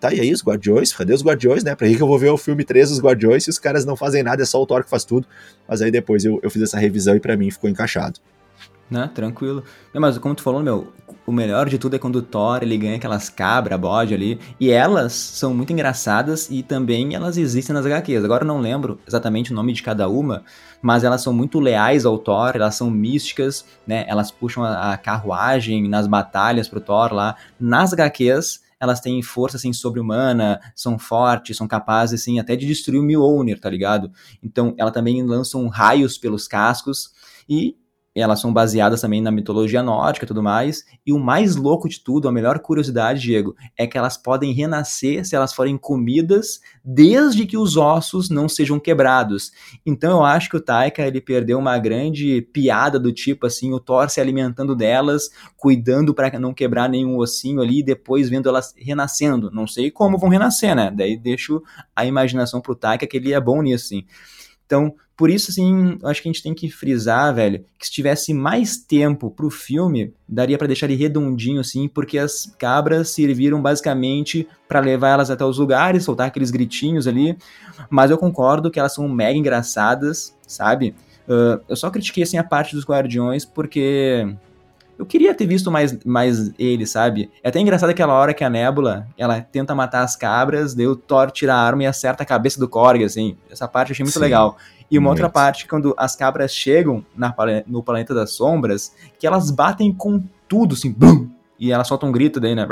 tá e aí os Guardiões, cadê os Guardiões, né? Pra que eu vou ver o filme 3 dos Guardiões se os caras não fazem nada, é só o Thor que faz tudo. Mas aí depois eu, eu fiz essa revisão e para mim ficou encaixado. Né, tranquilo. Não, mas como tu falou, meu, o melhor de tudo é quando o Thor ele ganha aquelas cabra, bode ali. E elas são muito engraçadas e também elas existem nas HQs. Agora eu não lembro exatamente o nome de cada uma, mas elas são muito leais ao Thor, elas são místicas, né? Elas puxam a, a carruagem nas batalhas pro Thor lá. Nas HQs, elas têm força assim sobre-humana, são fortes, são capazes assim até de destruir o Mjolnir, tá ligado? Então, ela também lançam raios pelos cascos e elas são baseadas também na mitologia nórdica e tudo mais. E o mais louco de tudo, a melhor curiosidade, Diego, é que elas podem renascer se elas forem comidas, desde que os ossos não sejam quebrados. Então eu acho que o Taika ele perdeu uma grande piada do tipo assim, o Thor se alimentando delas, cuidando para não quebrar nenhum ossinho ali, e depois vendo elas renascendo. Não sei como vão renascer, né? Daí deixo a imaginação pro Taika que ele é bom nisso, assim. Então, por isso, assim, acho que a gente tem que frisar, velho, que se tivesse mais tempo pro filme, daria para deixar ele redondinho, assim, porque as cabras serviram basicamente para levar elas até os lugares, soltar aqueles gritinhos ali. Mas eu concordo que elas são mega engraçadas, sabe? Uh, eu só critiquei, assim, a parte dos guardiões porque eu queria ter visto mais, mais ele, sabe? É até engraçado aquela hora que a Nébula, ela tenta matar as cabras, daí o Thor tira a arma e acerta a cabeça do Korg, assim. Essa parte eu achei muito Sim, legal. E uma muito. outra parte, quando as cabras chegam na, no Planeta das Sombras, que elas batem com tudo, assim, bum! E elas soltam um grito daí, né?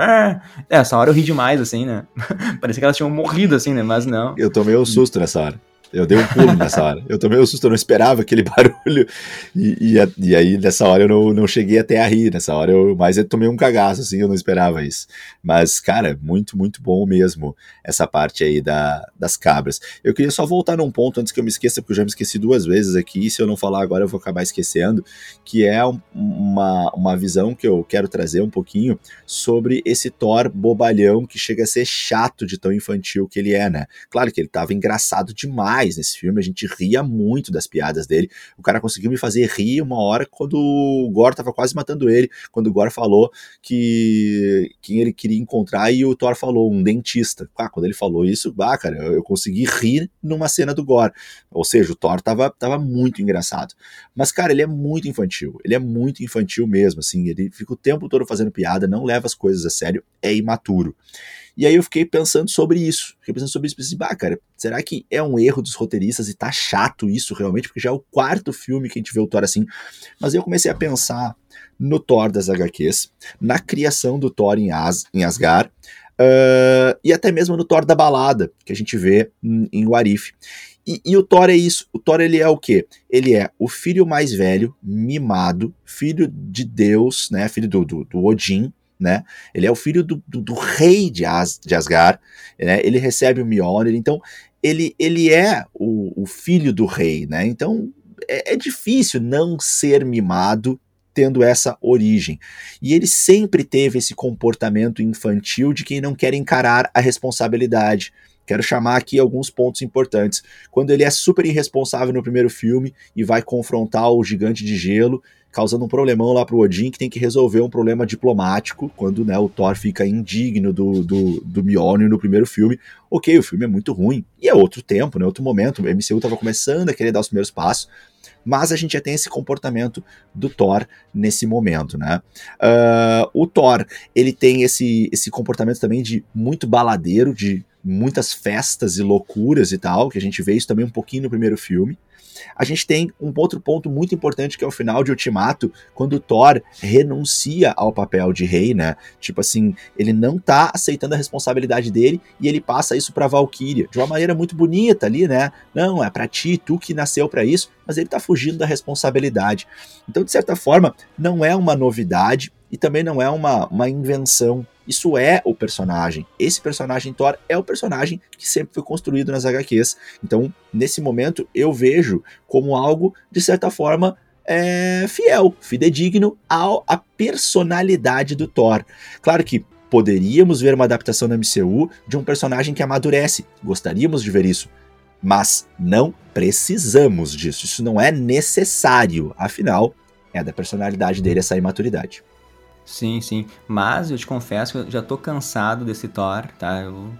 É, essa hora eu ri demais, assim, né? Parecia que elas tinham morrido, assim, né? Mas não. Eu tomei um susto nessa hora. Eu dei um pulo nessa hora. Eu tomei um susto, eu não esperava aquele barulho. E, e, e, aí, nessa hora, eu não, não cheguei até a rir. Nessa hora, eu mais eu tomei um cagaço, assim, eu não esperava isso. Mas, cara, muito, muito bom mesmo essa parte aí da, das cabras. Eu queria só voltar num ponto antes que eu me esqueça, porque eu já me esqueci duas vezes aqui. E se eu não falar agora, eu vou acabar esquecendo. Que é um, uma, uma visão que eu quero trazer um pouquinho sobre esse Thor bobalhão que chega a ser chato de tão infantil que ele é, né? Claro que ele tava engraçado demais nesse filme, a gente ria muito das piadas dele. O cara conseguiu me fazer rir uma hora quando o Gore tava quase matando ele, quando o Gore falou que quem ele queria encontrar e o Thor falou, um dentista. Ah, quando ele falou isso, bah, cara, eu, eu consegui rir numa cena do Gore. Ou seja, o Thor tava, tava muito engraçado. Mas, cara, ele é muito infantil. Ele é muito infantil mesmo, assim. Ele fica o tempo todo fazendo piada, não leva as coisas a sério, é imaturo. E aí eu fiquei pensando sobre isso. Fiquei pensando sobre isso. Pensei, bah, cara, será que é um erro dos roteiristas e tá chato isso realmente? Porque já é o quarto filme que a gente vê o Thor assim. Mas eu comecei a pensar no Thor das HQs, na criação do Thor em, As, em Asgard, uh, e até mesmo no Thor da balada, que a gente vê em, em Warif. E, e, o Thor é isso. O Thor ele é o quê? Ele é o filho mais velho, mimado, filho de Deus, né? Filho do, do, do Odin, né? Ele é o filho do, do, do rei de, As, de Asgard, né? Ele recebe o Mjolnir, então ele, ele é o, o filho do rei, né? Então é, é difícil não ser mimado tendo essa origem. E ele sempre teve esse comportamento infantil de quem não quer encarar a responsabilidade. Quero chamar aqui alguns pontos importantes. Quando ele é super irresponsável no primeiro filme e vai confrontar o gigante de gelo, causando um problemão lá pro Odin, que tem que resolver um problema diplomático, quando né, o Thor fica indigno do, do, do Mjolnir no primeiro filme. Ok, o filme é muito ruim, e é outro tempo, né, outro momento, o MCU tava começando a querer dar os primeiros passos, mas a gente já tem esse comportamento do Thor nesse momento, né? Uh, o Thor, ele tem esse, esse comportamento também de muito baladeiro, de muitas festas e loucuras e tal, que a gente vê isso também um pouquinho no primeiro filme. A gente tem um outro ponto muito importante que é o final de Ultimato, quando Thor renuncia ao papel de rei, né? Tipo assim, ele não tá aceitando a responsabilidade dele e ele passa isso pra Valkyria, de uma maneira muito bonita ali, né? Não, é para ti, tu que nasceu para isso, mas ele tá fugindo da responsabilidade. Então, de certa forma, não é uma novidade e também não é uma, uma invenção isso é o personagem. Esse personagem Thor é o personagem que sempre foi construído nas HQs. Então, nesse momento, eu vejo como algo, de certa forma, é, fiel, fidedigno ao, à personalidade do Thor. Claro que poderíamos ver uma adaptação na MCU de um personagem que amadurece. Gostaríamos de ver isso. Mas não precisamos disso. Isso não é necessário. Afinal, é da personalidade dele essa imaturidade. Sim, sim. Mas eu te confesso que eu já tô cansado desse Thor, tá? Eu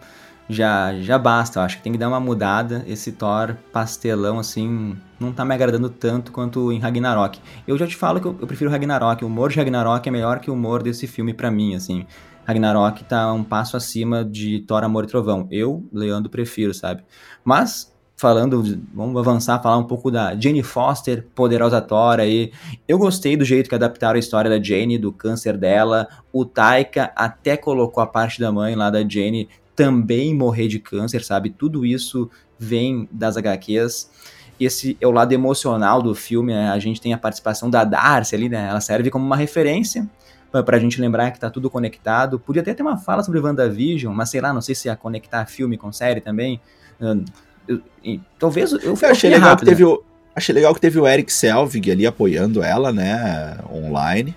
já, já basta, eu acho que tem que dar uma mudada. Esse Thor pastelão, assim, não tá me agradando tanto quanto em Ragnarok. Eu já te falo que eu, eu prefiro Ragnarok. O humor de Ragnarok é melhor que o humor desse filme para mim, assim. Ragnarok tá um passo acima de Thor, Amor e Trovão. Eu, Leandro, prefiro, sabe? Mas falando, vamos avançar, falar um pouco da Jane Foster, poderosa Thor aí. Eu gostei do jeito que adaptaram a história da Jane, do câncer dela. O Taika até colocou a parte da mãe lá da Jane também morrer de câncer, sabe? Tudo isso vem das HQs. Esse é o lado emocional do filme, né? A gente tem a participação da Darcy ali, né? Ela serve como uma referência pra gente lembrar que tá tudo conectado. Podia até ter uma fala sobre WandaVision, mas sei lá, não sei se ia conectar filme com série também. Eu, talvez eu, eu achei legal rápido. que teve o, achei legal que teve o Eric Selvig ali apoiando ela, né, online.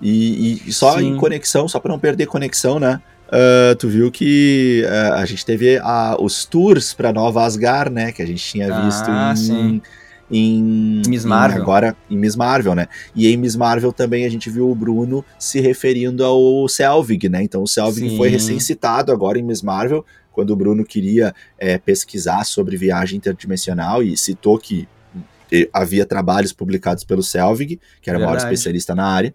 E, e só Sim. em conexão, só para não perder conexão, né? Uh, tu viu que uh, a gente teve a, os tours para Nova Asgard, né? Que a gente tinha visto ah, em, em, Miss Marvel. Em, agora em Miss Marvel, né? E em Miss Marvel também a gente viu o Bruno se referindo ao Selvig, né? Então o Selvig sim. foi recém-citado agora em Miss Marvel quando o Bruno queria é, pesquisar sobre viagem interdimensional e citou que havia trabalhos publicados pelo Selvig, que era o maior especialista na área,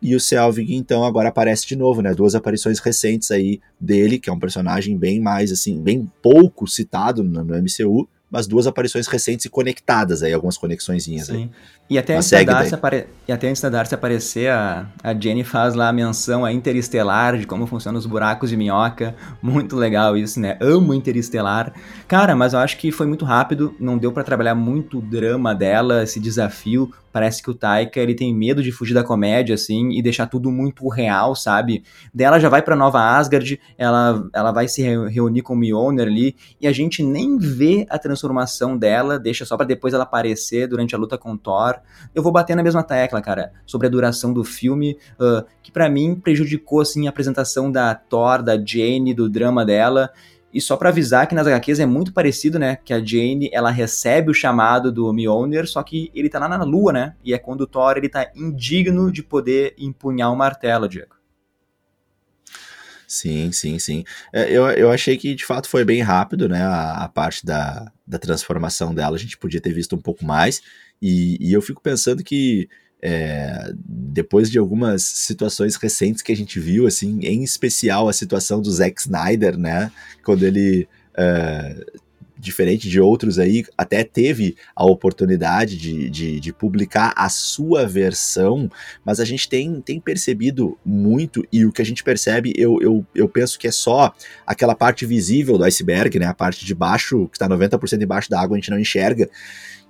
e o Selvig então agora aparece de novo, né? Duas aparições recentes aí dele, que é um personagem bem mais assim, bem pouco citado no, no MCU, mas duas aparições recentes e conectadas aí, algumas conexõezinhas aí. E até, antes da Darcy apare... e até antes da Darcy aparecer, a, a Jenny faz lá a menção a Interestelar, de como funcionam os buracos de minhoca. Muito legal isso, né? Amo Interestelar. Cara, mas eu acho que foi muito rápido, não deu para trabalhar muito o drama dela, esse desafio. Parece que o Taika, ele tem medo de fugir da comédia, assim, e deixar tudo muito real, sabe? Dela já vai pra Nova Asgard, ela, ela vai se reunir com o Mjolnir ali, e a gente nem vê a transformação dela, deixa só para depois ela aparecer durante a luta com Thor. Eu vou bater na mesma tecla, cara, sobre a duração do filme, uh, que para mim prejudicou assim a apresentação da Thor, da Jane, do drama dela. E só para avisar que nas HQs é muito parecido, né? Que a Jane, ela recebe o chamado do Mjolnir, só que ele tá lá na lua, né? E é quando o Thor, ele tá indigno de poder empunhar o martelo, Diego. Sim, sim, sim. É, eu, eu achei que de fato foi bem rápido, né? A, a parte da, da transformação dela, a gente podia ter visto um pouco mais. E, e eu fico pensando que é, depois de algumas situações recentes que a gente viu, assim, em especial a situação do Zack Snyder, né? Quando ele. É, diferente de outros aí, até teve a oportunidade de, de, de, publicar a sua versão, mas a gente tem, tem percebido muito, e o que a gente percebe, eu, eu, eu penso que é só aquela parte visível do iceberg, né? A parte de baixo, que está 90% embaixo da água, a gente não enxerga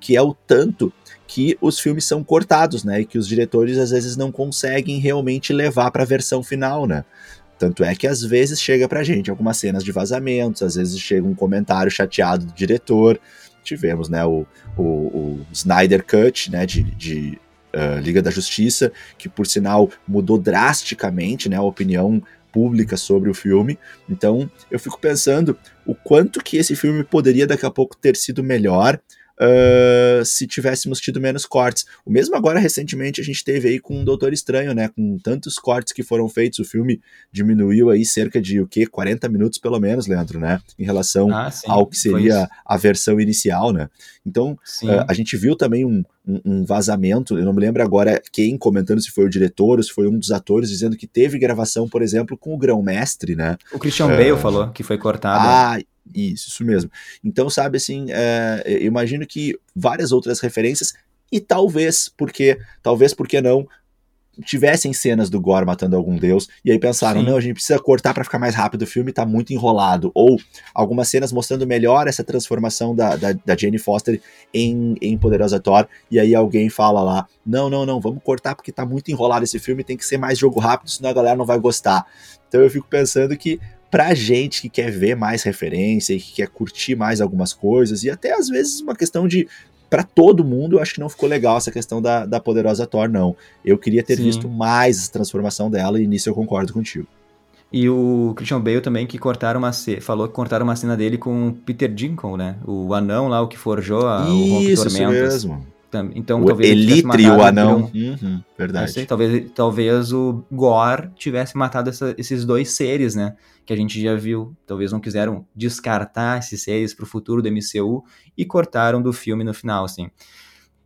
que é o tanto que os filmes são cortados, né? E que os diretores às vezes não conseguem realmente levar para a versão final, né? Tanto é que às vezes chega pra gente algumas cenas de vazamentos, às vezes chega um comentário chateado do diretor. Tivemos, né, o, o, o Snyder Cut, né, de, de uh, Liga da Justiça, que por sinal mudou drasticamente, né, a opinião pública sobre o filme. Então, eu fico pensando o quanto que esse filme poderia daqui a pouco ter sido melhor uh, se tivéssemos tido menos cortes. O mesmo agora, recentemente, a gente teve aí com o Doutor Estranho, né? Com tantos cortes que foram feitos, o filme diminuiu aí cerca de o quê? 40 minutos pelo menos, Leandro, né? Em relação ah, sim, ao que seria a versão inicial, né? Então, uh, a gente viu também um, um, um, vazamento, eu não me lembro agora quem comentando se foi o diretor ou se foi um dos atores, dizendo que teve gravação, por exemplo, com o grão-mestre, né? O Christian uh, Bale falou que foi cortado. Ah, isso, isso mesmo. Então, sabe assim, é, eu imagino que várias outras referências, e talvez, porque, talvez porque não, tivessem cenas do Gore matando algum deus, e aí pensaram, Sim. não, a gente precisa cortar para ficar mais rápido o filme, tá muito enrolado. Ou algumas cenas mostrando melhor essa transformação da, da, da Jane Foster em, em Poderosa Thor, e aí alguém fala lá, não, não, não, vamos cortar porque tá muito enrolado esse filme, tem que ser mais jogo rápido, senão a galera não vai gostar. Então eu fico pensando que pra gente que quer ver mais referência e que quer curtir mais algumas coisas, e até às vezes uma questão de. Para todo mundo, eu acho que não ficou legal essa questão da, da poderosa Thor, não. Eu queria ter Sim. visto mais essa transformação dela, e nisso eu concordo contigo. E o Christian Bale também, que cortaram uma falou que cortaram uma cena dele com o Peter Dinklage, né? O anão lá, o que forjou a, isso, o. Isso mesmo. Então, o talvez Elitre, o anão. Uhum, verdade. Sei, talvez, talvez o Gore tivesse matado essa, esses dois seres, né? Que a gente já viu. Talvez não quiseram descartar esses seres pro futuro do MCU e cortaram do filme no final, assim.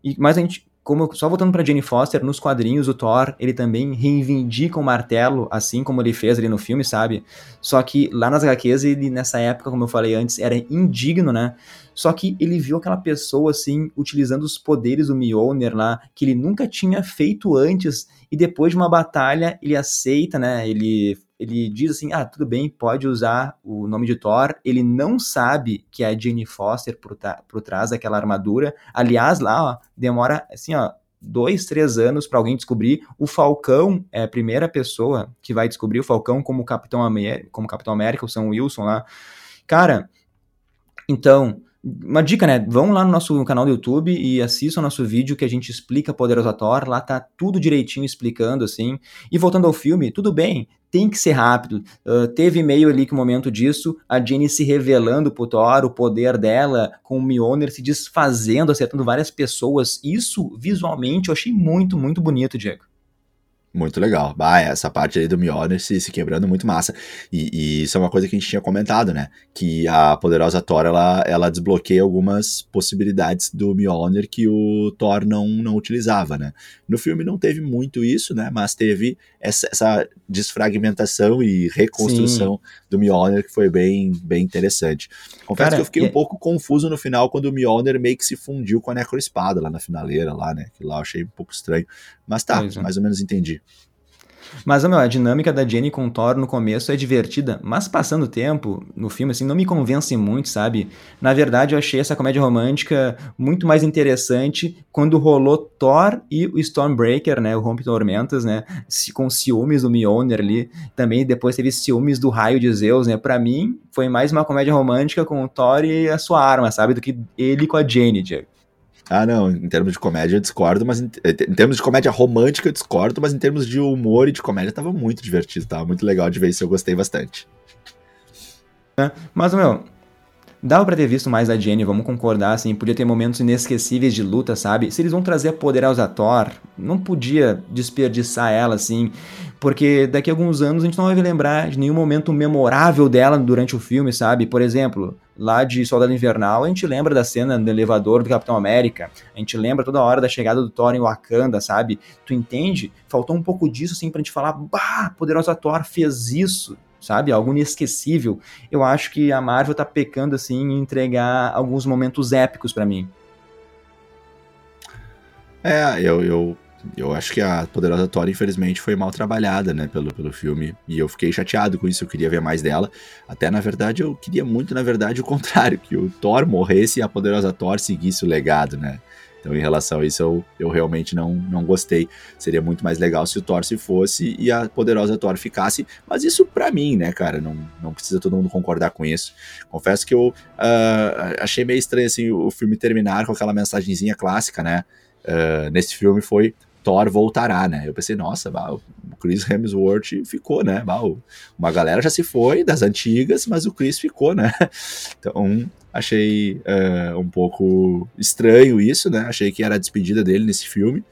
E, mas a gente, como só voltando para Jane Foster, nos quadrinhos o Thor, ele também reivindica o martelo, assim como ele fez ali no filme, sabe? Só que lá nas HQs, ele nessa época, como eu falei antes, era indigno, né? Só que ele viu aquela pessoa, assim, utilizando os poderes do Mjolnir lá, que ele nunca tinha feito antes, e depois de uma batalha, ele aceita, né? Ele, ele diz assim: ah, tudo bem, pode usar o nome de Thor. Ele não sabe que é a Jane Foster por, por trás daquela armadura. Aliás, lá, ó, demora, assim, ó, dois, três anos para alguém descobrir. O Falcão é a primeira pessoa que vai descobrir o Falcão como Capitão América, como Capitão América, o Sam Wilson lá. Cara, então, uma dica, né? Vão lá no nosso canal do YouTube e assistam o nosso vídeo que a gente explica Poderosa Thor. Lá tá tudo direitinho explicando, assim. E voltando ao filme, tudo bem, tem que ser rápido. Uh, teve meio ali que o momento disso, a Jenny se revelando pro Thor, o poder dela, com o Mjolnir se desfazendo, acertando várias pessoas. Isso, visualmente, eu achei muito, muito bonito, Diego. Muito legal. Bah, essa parte aí do Mjolnir se, se quebrando muito massa. E, e, isso é uma coisa que a gente tinha comentado, né? Que a poderosa Thor, ela, ela desbloqueia algumas possibilidades do Mjolnir que o Thor não, não utilizava, né? No filme não teve muito isso, né? Mas teve essa, essa desfragmentação e reconstrução Sim. do Mjolnir que foi bem, bem interessante. Confesso Cara, que eu fiquei é... um pouco confuso no final quando o Mjolnir meio que se fundiu com a Necroespada lá na finaleira, lá, né? Que lá eu achei um pouco estranho. Mas tá, é. mais ou menos entendi. Mas, meu, a dinâmica da Jenny com Thor no começo é divertida, mas passando o tempo no filme, assim, não me convence muito, sabe? Na verdade, eu achei essa comédia romântica muito mais interessante quando rolou Thor e o Stormbreaker, né? O Rompe Tormentas, né? Com ciúmes do Mjolnir ali. Também depois teve ciúmes do Raio de Zeus, né? Pra mim, foi mais uma comédia romântica com o Thor e a sua arma, sabe? Do que ele com a Jenny, Diego. Ah, não, em termos de comédia eu discordo, mas em, em, termos de comédia romântica eu discordo, mas em termos de humor e de comédia tava muito divertido, tava muito legal de ver isso, eu gostei bastante. É, mas, meu, dava pra ter visto mais da Jenny, vamos concordar, assim, podia ter momentos inesquecíveis de luta, sabe? Se eles vão trazer a poderosa Thor, não podia desperdiçar ela, assim, porque daqui a alguns anos a gente não vai lembrar de nenhum momento memorável dela durante o filme, sabe? Por exemplo, lá de Soldado Invernal, a gente lembra da cena no elevador do Capitão América, a gente lembra toda hora da chegada do Thor em Wakanda, sabe? Tu entende? Faltou um pouco disso, assim, pra gente falar, bah, poderosa Thor fez isso, sabe? Algo inesquecível. Eu acho que a Marvel tá pecando, assim, em entregar alguns momentos épicos para mim. É, eu, eu eu acho que a Poderosa Thor, infelizmente, foi mal trabalhada, né, pelo, pelo filme. E eu fiquei chateado com isso, eu queria ver mais dela. Até, na verdade, eu queria muito, na verdade, o contrário, que o Thor morresse e a Poderosa Thor seguisse o legado, né. Então, em relação a isso, eu, eu realmente não, não gostei. Seria muito mais legal se o Thor se fosse e a poderosa Thor ficasse. Mas isso para mim, né, cara? Não, não precisa todo mundo concordar com isso. Confesso que eu uh, achei meio estranho assim, o filme terminar com aquela mensagenzinha clássica, né? Uh, nesse filme foi Thor voltará, né? Eu pensei, nossa, bah, o Chris Hemsworth ficou, né? Bah, uma galera já se foi das antigas, mas o Chris ficou, né? Então, Achei uh, um pouco estranho isso, né? Achei que era a despedida dele nesse filme.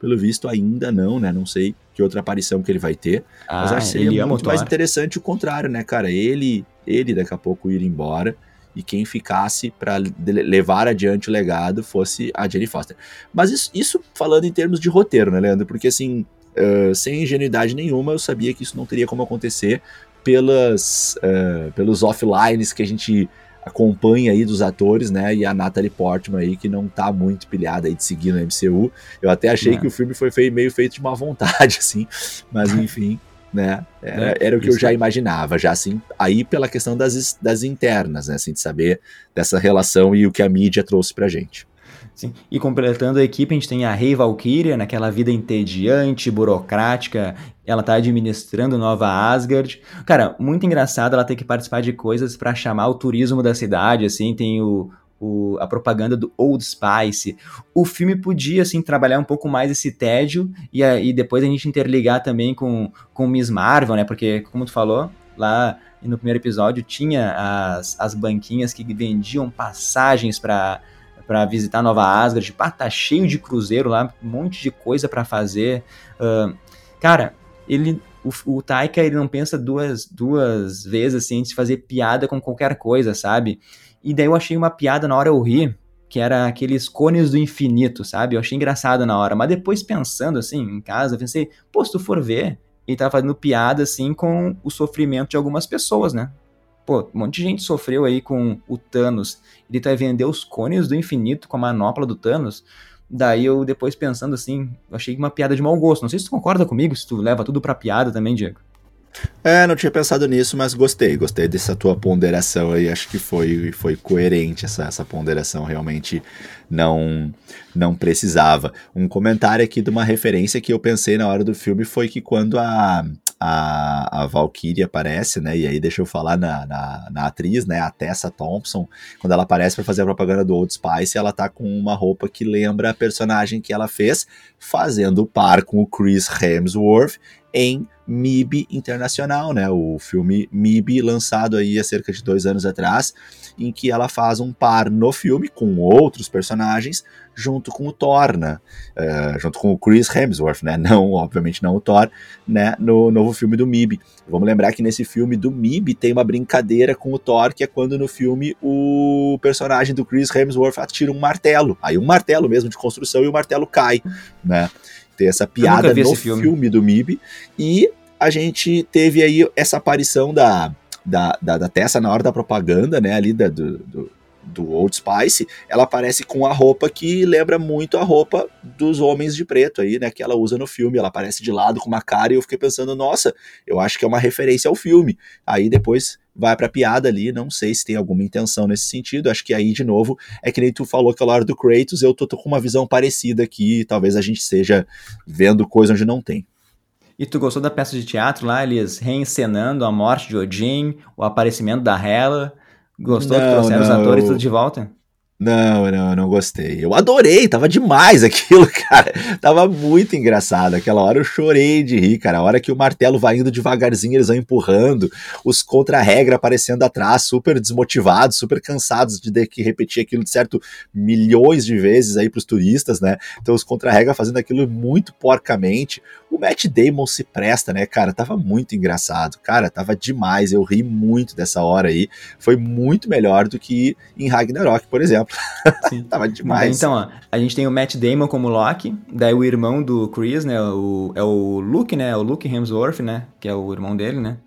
Pelo visto, ainda não, né? Não sei que outra aparição que ele vai ter. Ah, mas acho que seria muito mais interessante o contrário, né, cara? Ele, ele daqui a pouco ir embora e quem ficasse para levar adiante o legado fosse a Jenny Foster. Mas isso, isso, falando em termos de roteiro, né, Leandro? Porque assim, uh, sem ingenuidade nenhuma, eu sabia que isso não teria como acontecer pelas, uh, pelos offlines que a gente acompanha aí dos atores, né? E a Natalie Portman aí, que não tá muito pilhada aí de seguir no MCU. Eu até achei é. que o filme foi meio feito de má vontade, assim, mas enfim. Né? Era, é, era o que eu já imaginava, já assim, aí pela questão das, das internas, né? Assim, de saber dessa relação e o que a mídia trouxe pra gente. Sim. E completando a equipe, a gente tem a Rei Valkyria, naquela vida entediante, burocrática. Ela tá administrando Nova Asgard. Cara, muito engraçado ela ter que participar de coisas para chamar o turismo da cidade, assim, tem o, o, a propaganda do Old Spice. O filme podia, assim, trabalhar um pouco mais esse tédio e, e depois a gente interligar também com, com Miss Marvel, né? Porque, como tu falou, lá no primeiro episódio tinha as, as banquinhas que vendiam passagens para para visitar Nova Asgard, pá, tá cheio de cruzeiro lá, um monte de coisa para fazer. Uh, cara, ele, o, o Taika ele não pensa duas, duas vezes assim antes de fazer piada com qualquer coisa, sabe? E daí eu achei uma piada na hora eu ri, que era aqueles cones do infinito, sabe? Eu achei engraçado na hora, mas depois pensando assim em casa, pensei, pô, se tu for ver, ele tava fazendo piada assim com o sofrimento de algumas pessoas, né? Pô, um monte de gente sofreu aí com o Thanos. Ele vai vender os cones do infinito com a manopla do Thanos. Daí eu depois pensando assim, achei uma piada de mau gosto. Não sei se tu concorda comigo, se tu leva tudo pra piada também, Diego. É, não tinha pensado nisso, mas gostei, gostei dessa tua ponderação aí, acho que foi, foi coerente essa, essa ponderação, realmente não não precisava. Um comentário aqui de uma referência que eu pensei na hora do filme foi que quando a, a, a Valkyrie aparece, né? E aí deixa eu falar na, na, na atriz, né? A Tessa Thompson, quando ela aparece para fazer a propaganda do Old Spice, ela tá com uma roupa que lembra a personagem que ela fez, fazendo par com o Chris Hemsworth em MIB Internacional, né? O filme MIB, lançado aí há cerca de dois anos atrás, em que ela faz um par no filme com outros personagens, junto com o Thor, né? Uh, junto com o Chris Hemsworth, né? Não, obviamente não o Thor, né? No novo filme do MIB. Vamos lembrar que nesse filme do MIB tem uma brincadeira com o Thor, que é quando no filme o personagem do Chris Hemsworth atira um martelo. Aí um martelo mesmo de construção e o martelo cai, né? Tem essa piada no filme. filme do MIB. E a gente teve aí essa aparição da, da, da, da Tessa na hora da propaganda, né? Ali da, do, do, do Old Spice, ela aparece com a roupa que lembra muito a roupa dos homens de preto aí, né? Que ela usa no filme. Ela aparece de lado com uma cara e eu fiquei pensando, nossa, eu acho que é uma referência ao filme. Aí depois vai pra piada ali, não sei se tem alguma intenção nesse sentido, acho que aí, de novo, é que nem tu falou que a hora do Kratos, eu tô, tô com uma visão parecida aqui, talvez a gente esteja vendo coisa onde não tem. E tu gostou da peça de teatro lá, eles reencenando a morte de Odin, o aparecimento da Hela? Gostou não, que trouxeram não, os atores tudo de volta? Não, não, não gostei. Eu adorei, tava demais aquilo, cara. Tava muito engraçado. Aquela hora eu chorei de rir, cara. A hora que o martelo vai indo devagarzinho, eles vão empurrando, os contra-regra aparecendo atrás, super desmotivados, super cansados de ter que repetir aquilo de certo milhões de vezes aí pros turistas, né? Então os contra-regra fazendo aquilo muito porcamente. O Matt Damon se presta, né, cara? Tava muito engraçado, cara. Tava demais. Eu ri muito dessa hora aí. Foi muito melhor do que em Ragnarok, por exemplo. Sim. Tava demais. Então, ó, a gente tem o Matt Damon como Loki, daí o irmão do Chris, né? O, é o Luke, né? O Luke Hemsworth, né? Que é o irmão dele, né?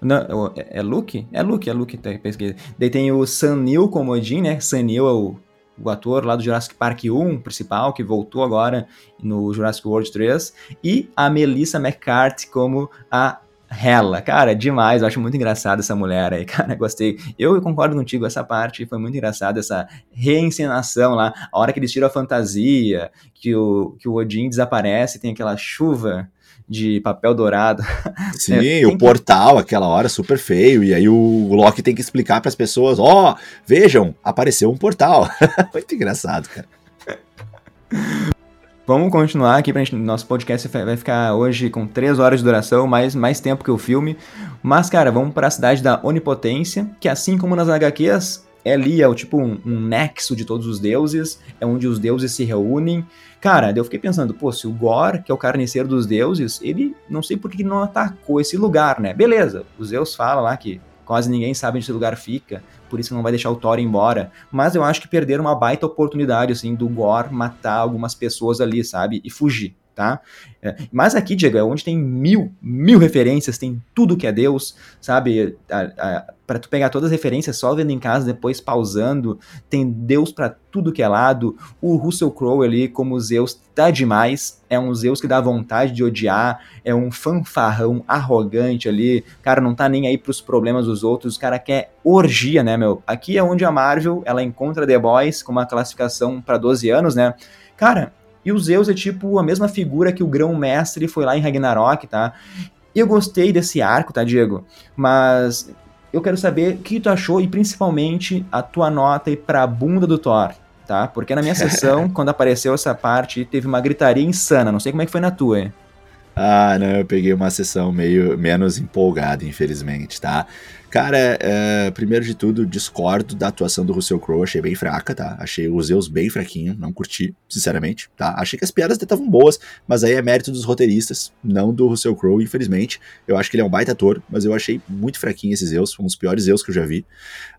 Não, é, é Luke? É Luke, é Luke, tá, pesquisa. Daí tem o Sam Neill como Odin, né? Sam Neill é o, o ator lá do Jurassic Park 1, principal, que voltou agora no Jurassic World 3. E a Melissa McCarthy como a Hela, cara, demais. Eu acho muito engraçado essa mulher aí, cara. Gostei. Eu concordo contigo, essa parte foi muito engraçada, essa reencenação lá. A hora que eles tiram a fantasia, que o, que o Odin desaparece, tem aquela chuva de papel dourado. Sim, é, o portal, aquela hora super feio, e aí o Loki tem que explicar para as pessoas: ó, oh, vejam, apareceu um portal. muito engraçado, cara. Vamos continuar aqui, pra gente, nosso podcast vai ficar hoje com 3 horas de duração, mais, mais tempo que o filme. Mas, cara, vamos para a cidade da Onipotência, que assim como nas HQs, é ali, é o tipo um, um, nexo de todos os deuses, é onde os deuses se reúnem. Cara, eu fiquei pensando, pô, se o Gor, que é o carniceiro dos deuses, ele não sei por que não atacou esse lugar, né? Beleza, os Zeus falam lá que quase ninguém sabe onde esse lugar fica, por isso não vai deixar o Thor embora. Mas eu acho que perderam uma baita oportunidade, assim, do Gor matar algumas pessoas ali, sabe? E fugir tá? É, mas aqui, Diego, é onde tem mil, mil referências, tem tudo que é Deus, sabe? Para tu pegar todas as referências só vendo em casa, depois pausando, tem Deus para tudo que é lado. O Russell Crowe ali, como Zeus, tá demais. É um Zeus que dá vontade de odiar, é um fanfarrão arrogante ali. Cara, não tá nem aí pros problemas dos outros, o cara quer orgia, né, meu? Aqui é onde a Marvel, ela encontra The Boys com uma classificação para 12 anos, né? Cara, e o Zeus é tipo a mesma figura que o grão-mestre foi lá em Ragnarok, tá? Eu gostei desse arco, tá, Diego? Mas eu quero saber o que tu achou e principalmente a tua nota aí pra bunda do Thor, tá? Porque na minha sessão, quando apareceu essa parte, teve uma gritaria insana. Não sei como é que foi na tua, hein? Ah, não, eu peguei uma sessão meio menos empolgada, infelizmente, tá? Cara, é, primeiro de tudo, discordo da atuação do Russell Crowe, achei bem fraca, tá? Achei os Zeus bem fraquinho, não curti, sinceramente, tá? Achei que as piadas estavam boas, mas aí é mérito dos roteiristas, não do Russell Crowe, infelizmente. Eu acho que ele é um baita ator, mas eu achei muito fraquinho esses Zeus, um dos piores Zeus que eu já vi.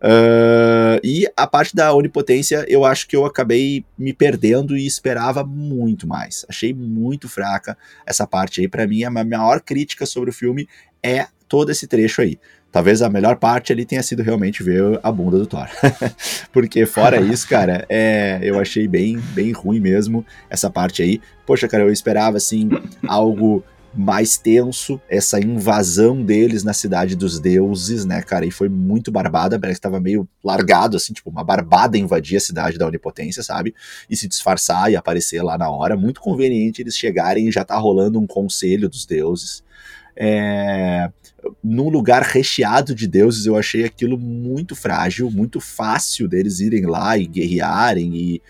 Uh, e a parte da onipotência, eu acho que eu acabei me perdendo e esperava muito mais. Achei muito fraca essa parte aí. para mim, a maior crítica sobre o filme é todo esse trecho aí. Talvez a melhor parte ali tenha sido realmente ver a bunda do Thor. Porque fora isso, cara, é, eu achei bem, bem ruim mesmo essa parte aí. Poxa, cara, eu esperava assim algo mais tenso, essa invasão deles na cidade dos deuses, né, cara, e foi muito barbada, parece que tava meio largado, assim, tipo, uma barbada invadir a cidade da Onipotência, sabe, e se disfarçar e aparecer lá na hora, muito conveniente eles chegarem e já tá rolando um conselho dos deuses, é, num lugar recheado de deuses, eu achei aquilo muito frágil, muito fácil deles irem lá e guerrearem e,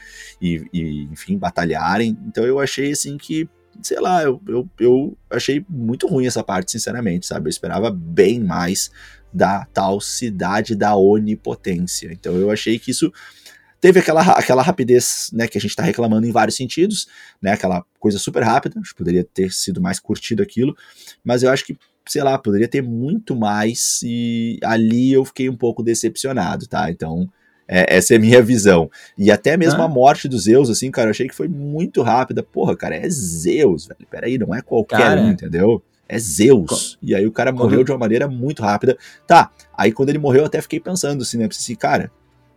e, e enfim, batalharem. Então eu achei assim que, sei lá, eu, eu, eu achei muito ruim essa parte, sinceramente, sabe? Eu esperava bem mais da tal cidade da onipotência. Então eu achei que isso teve aquela, aquela rapidez, né, que a gente está reclamando em vários sentidos, né, aquela coisa super rápida, poderia ter sido mais curtido aquilo, mas eu acho que sei lá, poderia ter muito mais e ali eu fiquei um pouco decepcionado, tá? Então, é, essa é a minha visão. E até mesmo ah. a morte dos Zeus, assim, cara, eu achei que foi muito rápida. Porra, cara, é Zeus, velho. Peraí, não é qualquer cara, um, entendeu? É Zeus. E aí o cara morreu de uma maneira muito rápida. Tá, aí quando ele morreu eu até fiquei pensando assim, né? Assim, cara,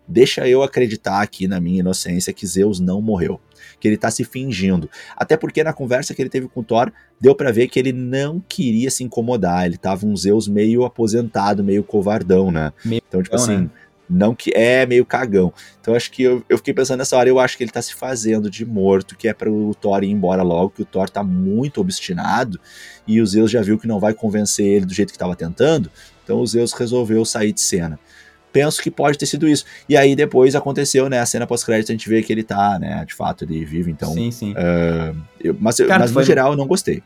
deixa eu acreditar aqui na minha inocência que Zeus não morreu que ele tá se fingindo. Até porque na conversa que ele teve com Thor, deu para ver que ele não queria se incomodar, ele tava um Zeus meio aposentado, meio covardão, né? Meio então, tipo assim, né? não que é meio cagão. Então acho que eu, eu fiquei pensando nessa hora, eu acho que ele tá se fazendo de morto, que é para o Thor ir embora logo, que o Thor tá muito obstinado e o Zeus já viu que não vai convencer ele do jeito que estava tentando, então o Zeus resolveu sair de cena penso que pode ter sido isso. E aí depois aconteceu, né, a cena pós-crédito, a gente vê que ele tá, né, de fato, ele vive, então... Sim, sim. Uh, eu, mas Cara, mas no foi... geral eu não gostei.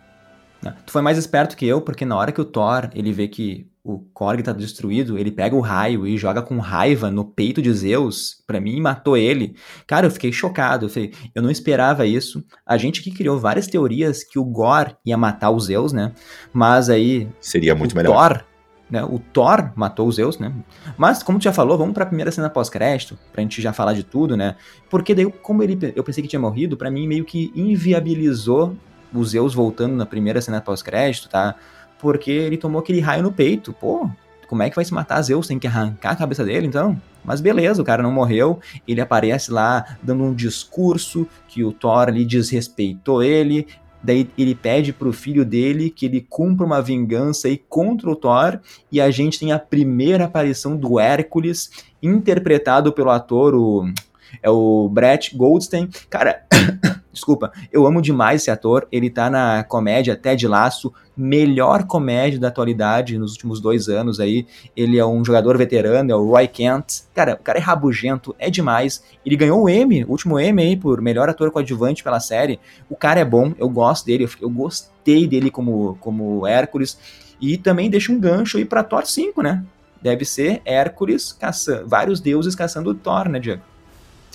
Tu foi mais esperto que eu, porque na hora que o Thor, ele vê que o Korg tá destruído, ele pega o raio e joga com raiva no peito de Zeus, para mim matou ele. Cara, eu fiquei chocado, eu, falei, eu não esperava isso. A gente aqui criou várias teorias que o Gor ia matar os Zeus, né? Mas aí seria muito melhor. Thor né? O Thor matou os Zeus, né? Mas, como tu já falou, vamos pra primeira cena pós-crédito, pra gente já falar de tudo, né? Porque daí, como ele, eu pensei que tinha morrido, para mim meio que inviabilizou os Zeus voltando na primeira cena pós-crédito, tá? Porque ele tomou aquele raio no peito. Pô, como é que vai se matar Zeus? Tem que arrancar a cabeça dele, então? Mas beleza, o cara não morreu, ele aparece lá dando um discurso que o Thor ali desrespeitou ele, Daí ele pede pro filho dele que ele cumpra uma vingança aí contra o Thor. E a gente tem a primeira aparição do Hércules, interpretado pelo ator, o, é o Brett Goldstein. Cara, Desculpa, eu amo demais esse ator. Ele tá na comédia Ted Laço, melhor comédia da atualidade nos últimos dois anos aí. Ele é um jogador veterano, é o Roy Kent. Cara, o cara é rabugento, é demais. Ele ganhou o Emmy, o último Emmy aí, por melhor ator coadjuvante pela série. O cara é bom, eu gosto dele, eu gostei dele como, como Hércules. E também deixa um gancho aí pra Thor 5, né? deve ser Hércules caçando, vários deuses caçando o Thor, né, Diego?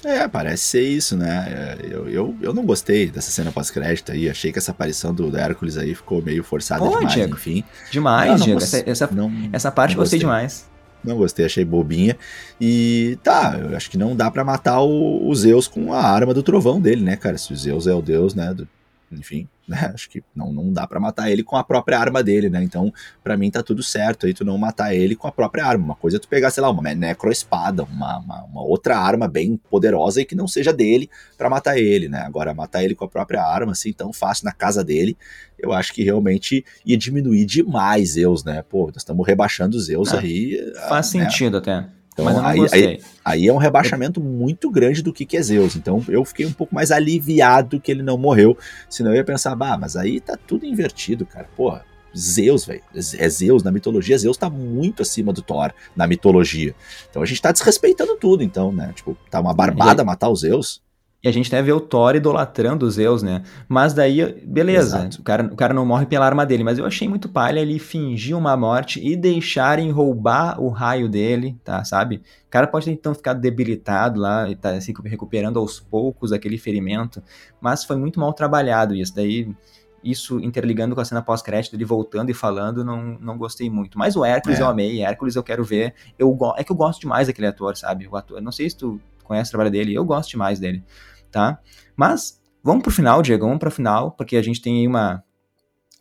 É, parece ser isso, né? É, eu, eu, eu não gostei dessa cena pós-crédito aí. Achei que essa aparição do, Hércules aí ficou meio forçada Pô, demais, Diego. enfim. Demais, não, não Diego. Essa, essa, não, essa parte gostei. gostei demais. Não gostei, achei bobinha. E tá, eu acho que não dá para matar o, o, Zeus com a arma do trovão dele, né, cara? Se o Zeus é o deus, né? Do, enfim, né? Acho que não, não dá para matar ele com a própria arma dele, né? Então, para mim tá tudo certo aí tu não matar ele com a própria arma. Uma coisa é tu pegar, sei lá, uma necroespada, uma, uma, uma outra arma bem poderosa e que não seja dele para matar ele, né? Agora, matar ele com a própria arma, assim, tão fácil na casa dele, eu acho que realmente ia diminuir demais Zeus, né? Pô, nós estamos rebaixando Zeus ah, aí. Faz né? sentido até. Então, aí, aí, aí, é um rebaixamento muito grande do que, que é Zeus. Então eu fiquei um pouco mais aliviado que ele não morreu. Senão eu ia pensar, bah, mas aí tá tudo invertido, cara. Porra, Zeus, velho. É Zeus, na mitologia, Zeus tá muito acima do Thor, na mitologia. Então a gente tá desrespeitando tudo, então, né? Tipo, tá uma barbada matar os Zeus. E a gente até vê o Thor idolatrando os Zeus, né? Mas daí, beleza, o cara, o cara não morre pela arma dele, mas eu achei muito palha ele fingir uma morte e deixarem roubar o raio dele, tá? Sabe? O cara pode ter então ficado debilitado lá e tá assim, recuperando aos poucos aquele ferimento, mas foi muito mal trabalhado isso. Daí, isso interligando com a cena pós-crédito, ele voltando e falando, não, não gostei muito. Mas o Hércules é. eu amei, Hércules eu quero ver. Eu, é que eu gosto demais daquele ator, sabe? O ator, não sei se tu conhece o trabalho dele, eu gosto demais dele tá? Mas vamos pro final, Diego, vamos pro final, porque a gente tem aí uma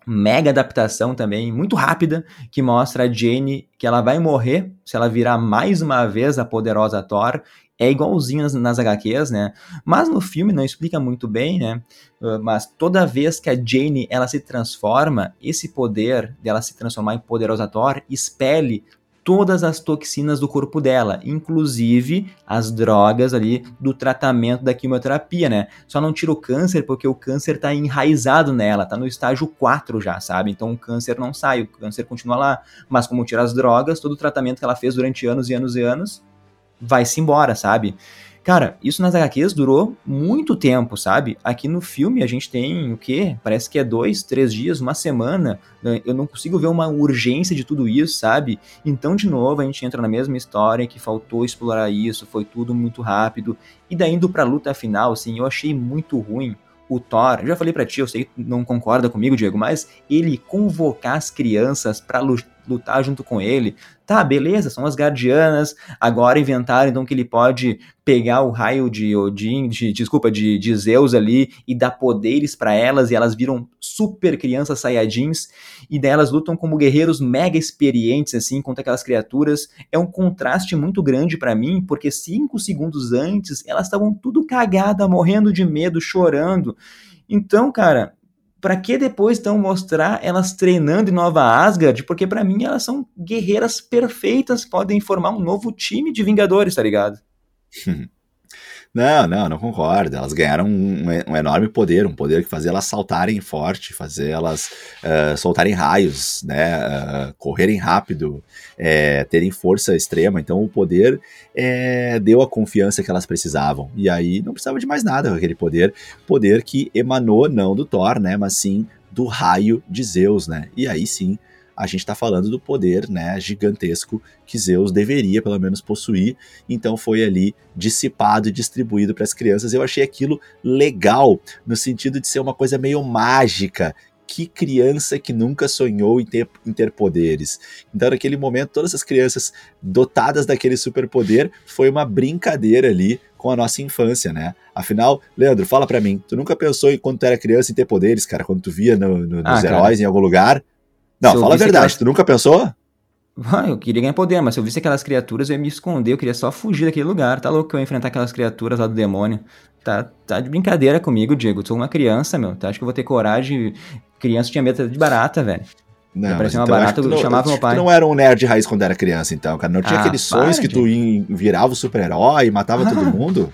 mega adaptação também, muito rápida, que mostra a Jane que ela vai morrer se ela virar mais uma vez a poderosa Thor. É igualzinho nas, nas HQs, né? Mas no filme não explica muito bem, né? Uh, mas toda vez que a Jane ela se transforma, esse poder dela se transformar em poderosa Thor expele todas as toxinas do corpo dela, inclusive as drogas ali do tratamento da quimioterapia, né? Só não tira o câncer porque o câncer tá enraizado nela, tá no estágio 4 já, sabe? Então o câncer não sai, o câncer continua lá. Mas como tira as drogas, todo o tratamento que ela fez durante anos e anos e anos vai-se embora, sabe? Cara, isso nas HQs durou muito tempo, sabe? Aqui no filme a gente tem o quê? Parece que é dois, três dias, uma semana. Eu não consigo ver uma urgência de tudo isso, sabe? Então, de novo, a gente entra na mesma história que faltou explorar isso, foi tudo muito rápido. E daí indo pra luta final, assim, eu achei muito ruim o Thor, já falei para ti, eu sei que não concorda comigo, Diego, mas ele convocar as crianças para lutar junto com ele, Tá, beleza, são as guardianas. Agora inventaram então que ele pode pegar o raio de Odin, de, desculpa, de, de Zeus ali e dar poderes para elas e elas viram super crianças saiyajins e delas lutam como guerreiros mega experientes assim contra aquelas criaturas. É um contraste muito grande para mim, porque cinco segundos antes elas estavam tudo cagada, morrendo de medo, chorando. Então, cara, para que depois então mostrar elas treinando em Nova Asgard? Porque para mim elas são guerreiras perfeitas, podem formar um novo time de Vingadores, tá ligado? Não, não, não concordo. Elas ganharam um, um, enorme poder, um poder que fazia elas saltarem forte, fazer elas uh, soltarem raios, né, uh, correrem rápido, é, terem força extrema. Então o poder é, deu a confiança que elas precisavam. E aí não precisava de mais nada aquele poder, poder que emanou não do Thor, né, mas sim do raio de Zeus, né? E aí sim a gente está falando do poder né, gigantesco que Zeus deveria, pelo menos, possuir. Então foi ali dissipado e distribuído para as crianças. Eu achei aquilo legal, no sentido de ser uma coisa meio mágica, que criança que nunca sonhou em ter, em ter poderes? Então, naquele momento, todas as crianças dotadas daquele superpoder foi uma brincadeira ali com a nossa infância, né? Afinal, Leandro, fala para mim, tu nunca pensou em quando tu era criança em ter poderes, cara? Quando tu via no, no, nos ah, heróis cara. em algum lugar? Não, fala a verdade, aquelas... tu nunca pensou? Ah, eu queria ganhar poder, mas se eu visse aquelas criaturas, eu ia me esconder, eu queria só fugir daquele lugar. Tá louco que eu ia enfrentar aquelas criaturas lá do demônio. Tá, tá de brincadeira comigo, Diego. Tu sou uma criança, meu. Tu acha que eu vou ter coragem? Criança tinha medo de barata, velho. Não, uma então barata, eu chamava meu pai. Tu não era um nerd raiz quando era criança, então, cara. Não tinha ah, aqueles sonhos que tu virava o super-herói e matava ah, todo mundo?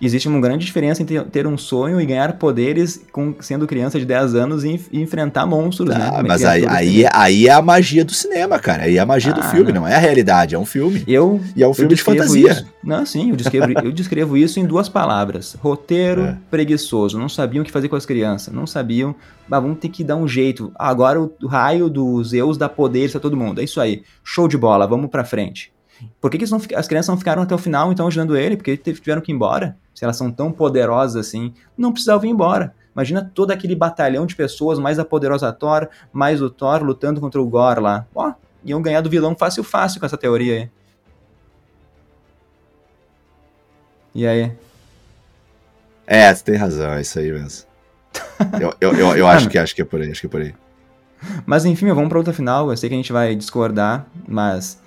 Existe uma grande diferença entre ter um sonho e ganhar poderes com, sendo criança de 10 anos e, e enfrentar monstros, ah, né? Mas aí, aí, aí, é a magia do cinema, cara. Aí é a magia ah, do filme, não. não. é a realidade, é um filme. Eu, e é um filme de fantasia. Isso, não, sim, eu descrevo, eu descrevo isso em duas palavras. Roteiro é. preguiçoso. Não sabiam o que fazer com as crianças. Não sabiam, mas vamos ter que dar um jeito. Agora o raio dos Zeus dá poderes a todo mundo. É isso aí. Show de bola, vamos pra frente. Por que, que não, as crianças não ficaram até o final, então, ajudando ele? Porque tiveram que ir embora? Se elas são tão poderosas assim, não precisavam ir embora. Imagina todo aquele batalhão de pessoas, mais a poderosa Thor, mais o Thor lutando contra o Gore lá. Ó, iam ganhar do vilão fácil, fácil com essa teoria aí. E aí? É, você tem razão, é isso aí mesmo. eu eu, eu, eu acho, que, acho que é por aí, acho que é por aí. Mas enfim, vamos para outra final. Eu sei que a gente vai discordar, mas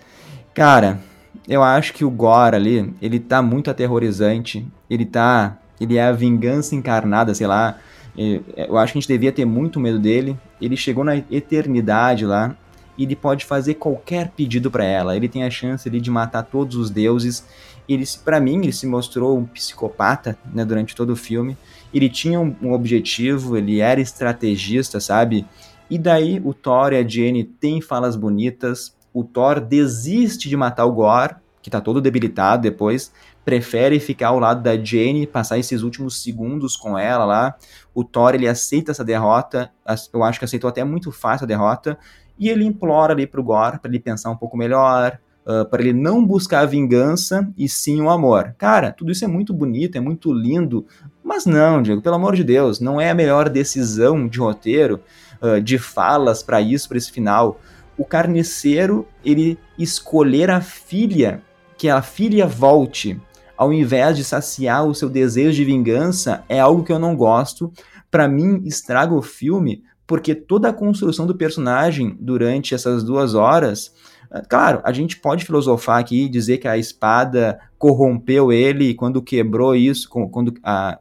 Cara, eu acho que o Gore ali, ele tá muito aterrorizante. Ele tá. Ele é a vingança encarnada, sei lá. Eu acho que a gente devia ter muito medo dele. Ele chegou na eternidade lá. E ele pode fazer qualquer pedido para ela. Ele tem a chance ali de matar todos os deuses. Ele, para mim, ele se mostrou um psicopata né, durante todo o filme. Ele tinha um, um objetivo, ele era estrategista, sabe? E daí o Thor e a Jenny têm falas bonitas, o Thor desiste de matar o Gore, que tá todo debilitado depois, prefere ficar ao lado da Jane, passar esses últimos segundos com ela lá. O Thor, ele aceita essa derrota, eu acho que aceitou até muito fácil a derrota, e ele implora ali pro Gore para ele pensar um pouco melhor, uh, para ele não buscar a vingança e sim o amor. Cara, tudo isso é muito bonito, é muito lindo, mas não, Diego, pelo amor de Deus, não é a melhor decisão de roteiro, uh, de falas para isso, para esse final o carniceiro ele escolher a filha, que a filha volte, ao invés de saciar o seu desejo de vingança, é algo que eu não gosto. Para mim, estraga o filme, porque toda a construção do personagem durante essas duas horas. Eh, claro, a gente pode filosofar aqui e dizer que a espada corrompeu ele quando quebrou isso, quando a,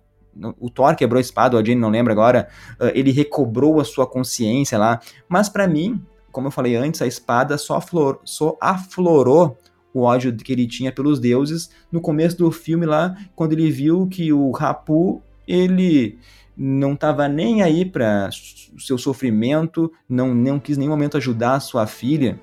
o Thor quebrou a espada, o Jane não lembra agora, eh, ele recobrou a sua consciência lá. Mas para mim, como eu falei antes, a espada só, só aflorou o ódio que ele tinha pelos deuses no começo do filme lá, quando ele viu que o Rapu, ele não estava nem aí para o seu sofrimento, não, não quis em nenhum momento ajudar a sua filha.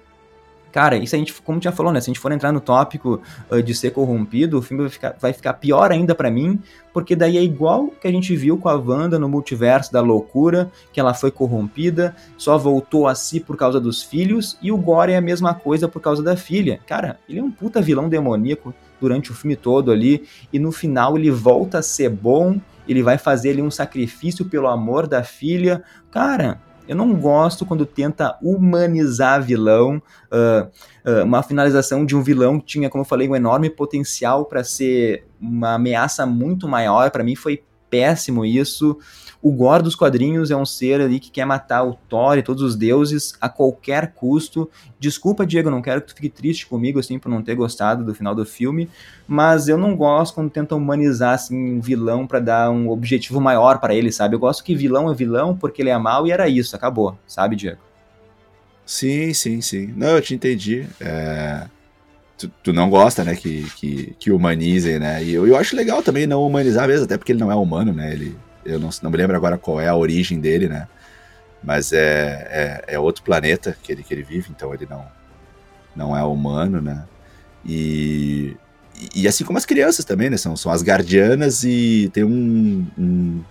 Cara, isso a gente, como já falou, né? Se a gente for entrar no tópico uh, de ser corrompido, o filme vai ficar, vai ficar pior ainda para mim, porque daí é igual que a gente viu com a Wanda no multiverso da loucura, que ela foi corrompida, só voltou a si por causa dos filhos, e o Gore é a mesma coisa por causa da filha. Cara, ele é um puta vilão demoníaco durante o filme todo ali, e no final ele volta a ser bom, ele vai fazer ali um sacrifício pelo amor da filha. Cara, eu não gosto quando tenta humanizar vilão, uh, uh, uma finalização de um vilão que tinha, como eu falei, um enorme potencial para ser uma ameaça muito maior. Para mim foi péssimo isso. O Gore dos quadrinhos é um ser ali que quer matar o Thor e todos os deuses a qualquer custo. Desculpa, Diego, não quero que tu fique triste comigo assim por não ter gostado do final do filme, mas eu não gosto quando tentam humanizar assim um vilão para dar um objetivo maior para ele, sabe? Eu gosto que vilão é vilão porque ele é mal e era isso, acabou, sabe, Diego? Sim, sim, sim. Não, eu te entendi. É... Tu, tu, não gosta, né, que, que, que humanizem, né? E eu, eu acho legal também não humanizar mesmo, até porque ele não é humano, né? Ele, eu não, não me lembro agora qual é a origem dele, né? Mas é, é, é, outro planeta que ele, que ele vive, então ele não, não é humano, né? E, e assim como as crianças também, né? São, são as guardianas e tem um, um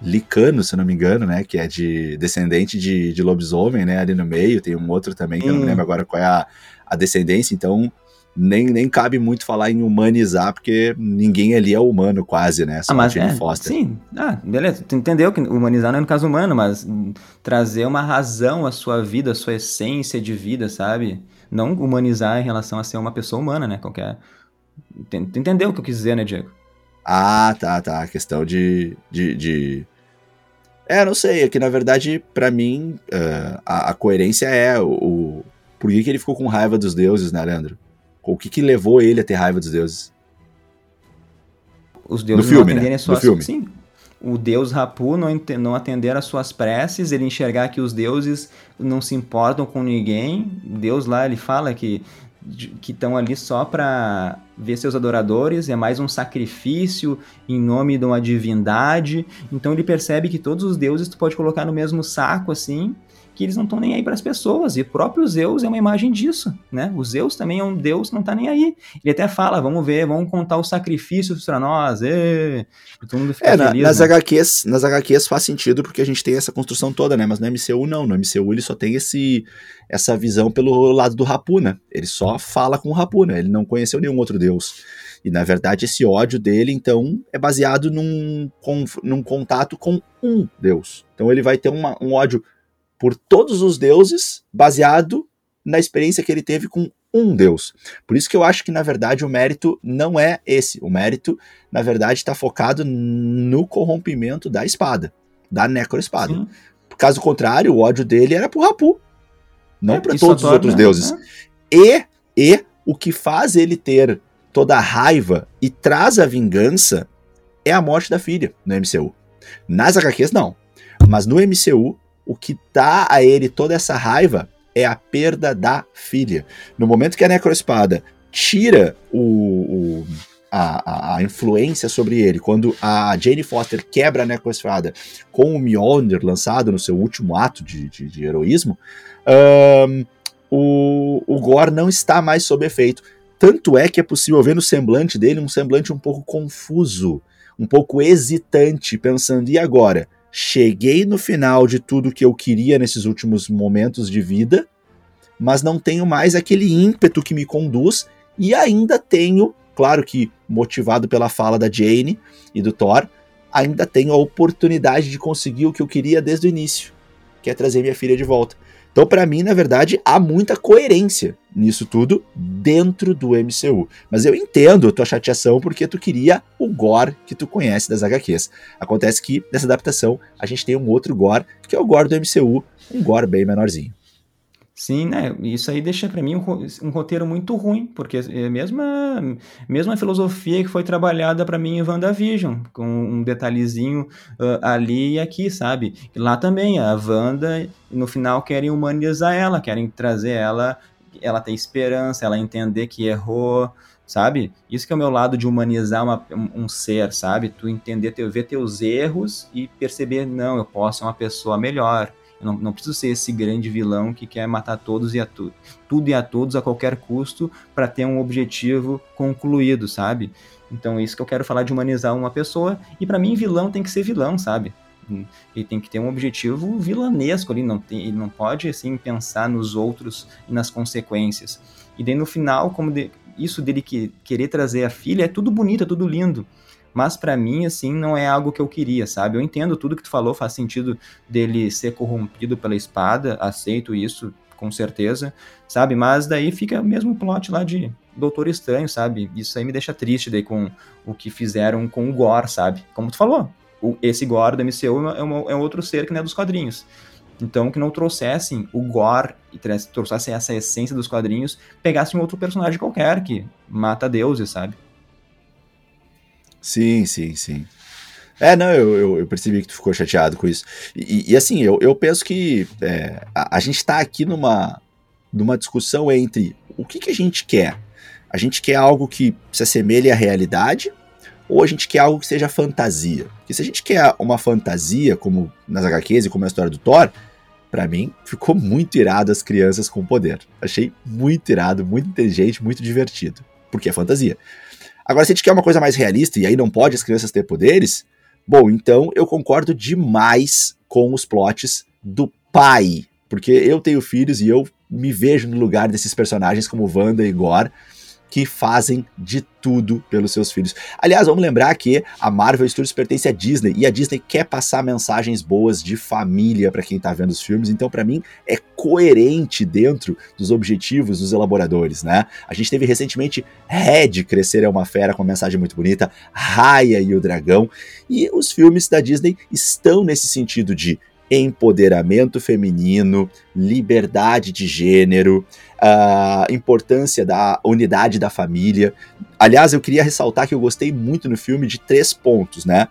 Licano, se não me engano, né? Que é de descendente de, de lobisomem, né? Ali no meio. Tem um outro também, que hum. eu não me hum. lembro agora qual é a, a descendência. Então, nem, nem cabe muito falar em humanizar, porque ninguém ali é humano quase, né? Só ah, mas é, Foster. Sim, ah, beleza. Tu entendeu que humanizar não é no caso humano, mas trazer uma razão à sua vida, à sua essência de vida, sabe? Não humanizar em relação a ser uma pessoa humana, né? Qualquer... Tu entendeu o que eu quis dizer, né, Diego? Ah, tá, tá. A questão de... de, de... É, não sei, é que na verdade, para mim, uh, a, a, coerência é o, o... Por que, que ele ficou com raiva dos deuses, né, Leandro? O que, que levou ele a ter raiva dos deuses? Os deuses no filme, não atenderem né? suas... filme. Sim, o deus Rapu não, não atender às suas preces, ele enxergar que os deuses não se importam com ninguém. Deus lá, ele fala que que estão ali só para ver seus adoradores, é mais um sacrifício em nome de uma divindade. Então ele percebe que todos os deuses tu pode colocar no mesmo saco assim, que eles não estão nem aí para as pessoas. E o próprio Zeus é uma imagem disso, né? O Zeus também é um deus que não está nem aí. Ele até fala, vamos ver, vamos contar os sacrifícios para nós. E... Todo mundo fica é, feliz, nas, né? HQs, nas HQs faz sentido porque a gente tem essa construção toda, né? Mas no MCU não. No MCU ele só tem esse, essa visão pelo lado do Rapu, né? Ele só fala com o Rapu, né? Ele não conheceu nenhum outro deus. E na verdade esse ódio dele, então, é baseado num, num contato com um deus. Então ele vai ter uma, um ódio por todos os deuses, baseado na experiência que ele teve com um deus. Por isso que eu acho que, na verdade, o mérito não é esse. O mérito, na verdade, está focado no corrompimento da espada, da necroespada. Sim. Caso contrário, o ódio dele era pro Rapu, não é, para todos os outros deuses. É. E, e o que faz ele ter toda a raiva e traz a vingança é a morte da filha no MCU. Nas HQs, não. Mas no MCU, o que dá a ele toda essa raiva é a perda da filha. No momento que a Necroespada tira o, o a, a, influência sobre ele, quando a Jane Foster quebra a Necroespada com o Mjolnir lançado no seu último ato de, de, de heroísmo, um, o, o Gore não está mais sob efeito. Tanto é que é possível ver no semblante dele um semblante um pouco confuso, um pouco hesitante, pensando, e agora? Cheguei no final de tudo que eu queria nesses últimos momentos de vida, mas não tenho mais aquele ímpeto que me conduz e ainda tenho, claro que motivado pela fala da Jane e do Thor, ainda tenho a oportunidade de conseguir o que eu queria desde o início, que é trazer minha filha de volta. Então, para mim, na verdade, há muita coerência nisso tudo dentro do MCU. Mas eu entendo a tua chateação porque tu queria o gore que tu conhece das HQs. Acontece que nessa adaptação a gente tem um outro gore, que é o gore do MCU, um gore bem menorzinho. Sim, né? Isso aí deixa para mim um, um, roteiro muito ruim, porque é a mesma, mesma filosofia que foi trabalhada para mim em WandaVision, com um detalhezinho uh, ali e aqui, sabe? Lá também, a Wanda, no final, querem humanizar ela, querem trazer ela, ela ter esperança, ela entender que errou, sabe? Isso que é o meu lado de humanizar uma, um, um, ser, sabe? Tu entender, ver teus erros e perceber, não, eu posso ser uma pessoa melhor, eu não, não preciso ser esse grande vilão que quer matar todos e a tudo, tudo e a todos a qualquer custo para ter um objetivo concluído, sabe? Então é isso que eu quero falar de humanizar uma pessoa. E para mim, vilão tem que ser vilão, sabe? Ele tem que ter um objetivo vilanesco ali, não tem, ele não pode assim pensar nos outros e nas consequências. E daí no final, como de, isso dele que, querer trazer a filha é tudo bonito, é tudo lindo mas para mim, assim, não é algo que eu queria, sabe? Eu entendo tudo que tu falou, faz sentido dele ser corrompido pela espada, aceito isso, com certeza, sabe? Mas daí fica o mesmo plot lá de Doutor Estranho, sabe? Isso aí me deixa triste daí com o que fizeram com o Gore, sabe? Como tu falou, o, esse Gore do MCU é, uma, é outro ser que não é dos quadrinhos. Então, que não trouxessem o gore e trouxessem essa essência dos quadrinhos, pegassem outro personagem qualquer que mata deuses, sabe? Sim, sim, sim. É, não, eu, eu, eu, percebi que tu ficou chateado com isso. E, e assim, eu, eu penso que é, a, a, gente tá aqui numa, numa discussão entre o que, que a gente quer. A gente quer algo que se assemelhe à realidade ou a gente quer algo que seja fantasia? Porque se a gente quer uma fantasia, como nas HQs e como na história do Thor, para mim ficou muito irado as crianças com poder. Achei muito irado, muito inteligente, muito divertido. Porque é fantasia. Agora, se a gente quer uma coisa mais realista e aí não pode as crianças ter poderes, bom, então eu concordo demais com os plots do pai. Porque eu tenho filhos e eu me vejo no lugar desses personagens como Wanda e Gore que fazem de tudo pelos seus filhos. Aliás, vamos lembrar que a Marvel Studios pertence à Disney e a Disney quer passar mensagens boas de família para quem tá vendo os filmes, então para mim é coerente dentro dos objetivos dos elaboradores, né? A gente teve recentemente Red Crescer é uma fera com uma mensagem muito bonita, Raya e o Dragão, e os filmes da Disney estão nesse sentido de empoderamento feminino, liberdade de gênero, a importância da unidade da família. Aliás, eu queria ressaltar que eu gostei muito no filme de três pontos, né?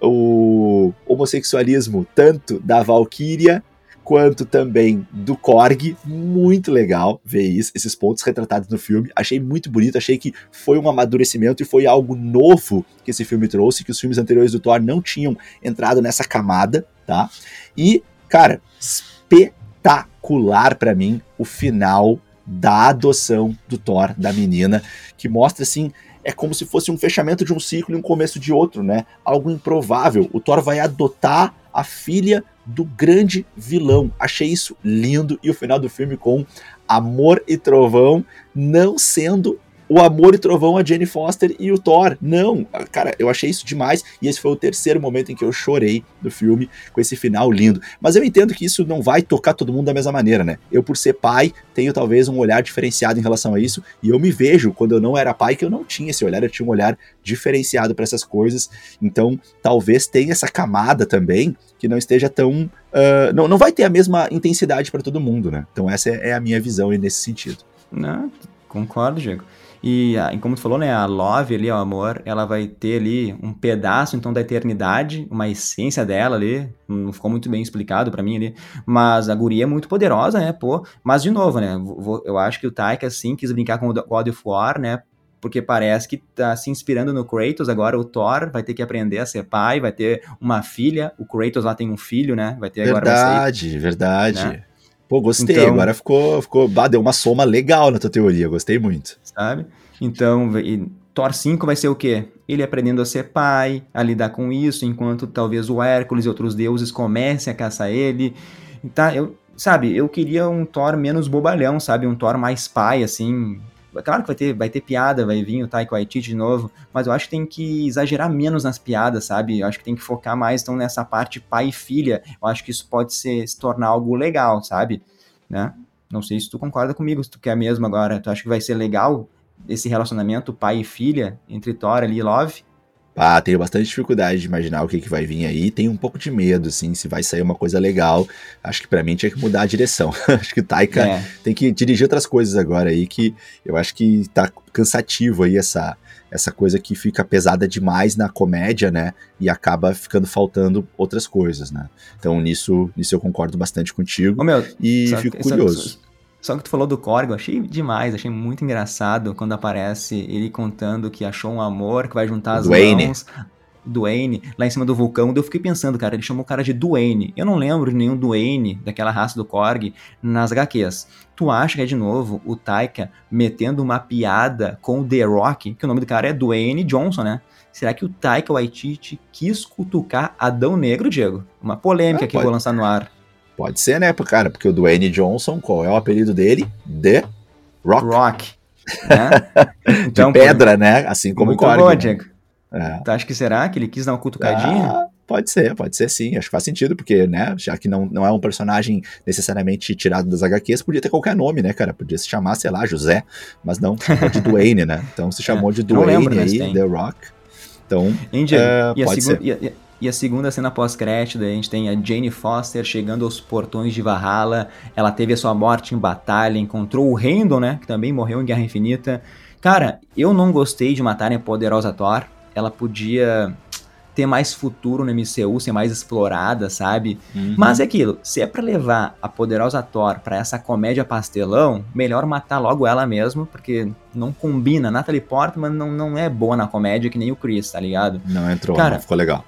O homossexualismo tanto da Valkyria quanto também do Korg. Muito legal ver isso, esses pontos retratados no filme. Achei muito bonito, achei que foi um amadurecimento e foi algo novo que esse filme trouxe, que os filmes anteriores do Thor não tinham entrado nessa camada, tá? E, cara, espetacular para mim o final da adoção do Thor, da menina, que mostra assim é como se fosse um fechamento de um ciclo e um começo de outro, né? Algo improvável. O Thor vai adotar a filha do grande vilão. Achei isso lindo e o final do filme com amor e trovão não sendo o Amor e Trovão, a Jane Foster e o Thor. Não, cara, eu achei isso demais e esse foi o terceiro momento em que eu chorei do filme com esse final lindo. Mas eu entendo que isso não vai tocar todo mundo da mesma maneira, né? Eu, por ser pai, tenho talvez um olhar diferenciado em relação a isso e eu me vejo quando eu não era pai que eu não tinha esse olhar, eu tinha um olhar diferenciado para essas coisas. Então, talvez tenha essa camada também que não esteja tão. Uh, não, não vai ter a mesma intensidade para todo mundo, né? Então, essa é a minha visão nesse sentido. Não, concordo, Diego. E, e, como tu falou, né, a love ali, o amor, ela vai ter ali um pedaço, então, da eternidade, uma essência dela ali, não ficou muito bem explicado para mim ali, mas a guria é muito poderosa, né, pô, mas de novo, né, eu acho que o Taika, assim, quis brincar com o God of War, né, porque parece que tá se inspirando no Kratos, agora o Thor vai ter que aprender a ser pai, vai ter uma filha, o Kratos lá tem um filho, né, vai ter verdade, agora... Verdade, verdade. Né? Pô, gostei. Então, Agora ficou, ficou. Deu uma soma legal na tua teoria. Gostei muito. Sabe? Então, Thor 5 vai ser o quê? Ele aprendendo a ser pai, a lidar com isso, enquanto talvez o Hércules e outros deuses comecem a caçar ele. Tá, eu, sabe, eu queria um Thor menos bobalhão, sabe? Um Thor mais pai, assim, Claro que vai ter, vai ter piada, vai vir o Taika Waititi de novo, mas eu acho que tem que exagerar menos nas piadas, sabe? Eu acho que tem que focar mais então nessa parte pai e filha. Eu acho que isso pode ser, se tornar algo legal, sabe? Né? Não sei se tu concorda comigo, se tu quer mesmo agora. Tu acha que vai ser legal esse relacionamento pai e filha entre Thor e Love? Ah, tenho bastante dificuldade de imaginar o que, que vai vir aí. Tenho um pouco de medo, assim, se vai sair uma coisa legal. Acho que para mim tinha que mudar a direção. acho que o Taika é. tem que dirigir outras coisas agora aí, que eu acho que tá cansativo aí essa, essa coisa que fica pesada demais na comédia, né? E acaba ficando faltando outras coisas, né? Então nisso, nisso eu concordo bastante contigo. Ô, meu, e fico curioso. Só que tu falou do Korg, eu achei demais, achei muito engraçado quando aparece ele contando que achou um amor, que vai juntar as Dwayne. mãos. Dwayne, lá em cima do vulcão. eu fiquei pensando, cara, ele chamou o cara de Dwayne. Eu não lembro de nenhum Dwayne daquela raça do Korg nas HQs. Tu acha que é de novo o Taika metendo uma piada com o The Rock, que o nome do cara é Dwayne Johnson, né? Será que o Taika Waititi quis cutucar Adão Negro, Diego? Uma polêmica é, que eu vou lançar no ar. Pode ser, né, cara? Porque o Dwayne Johnson, qual é o apelido dele? The Rock. Rock. Né? então, De pedra, por... né? Assim como o. Bom, Diego. É. Tu acha que será que ele quis dar uma cutucadinha? Ah, pode ser, pode ser sim. Acho que faz sentido, porque, né, já que não, não é um personagem necessariamente tirado das HQs, podia ter qualquer nome, né, cara? Podia se chamar, sei lá, José, mas não, de Dwayne, né? Então se chamou é, de Dwayne lembro, aí, The Rock. Então, uh, pode ser. E, e a segunda cena pós-crédito, a gente tem a Jane Foster chegando aos portões de Valhalla. Ela teve a sua morte em batalha, encontrou o Randall, né? Que também morreu em Guerra Infinita. Cara, eu não gostei de matarem a poderosa Thor. Ela podia ter mais futuro no MCU, ser mais explorada, sabe? Uhum. Mas é aquilo, se é para levar a poderosa Thor para essa comédia pastelão, melhor matar logo ela mesmo, porque não combina. Natalie Portman não, não é boa na comédia que nem o Chris, tá ligado? Não entrou, Cara, não ficou legal.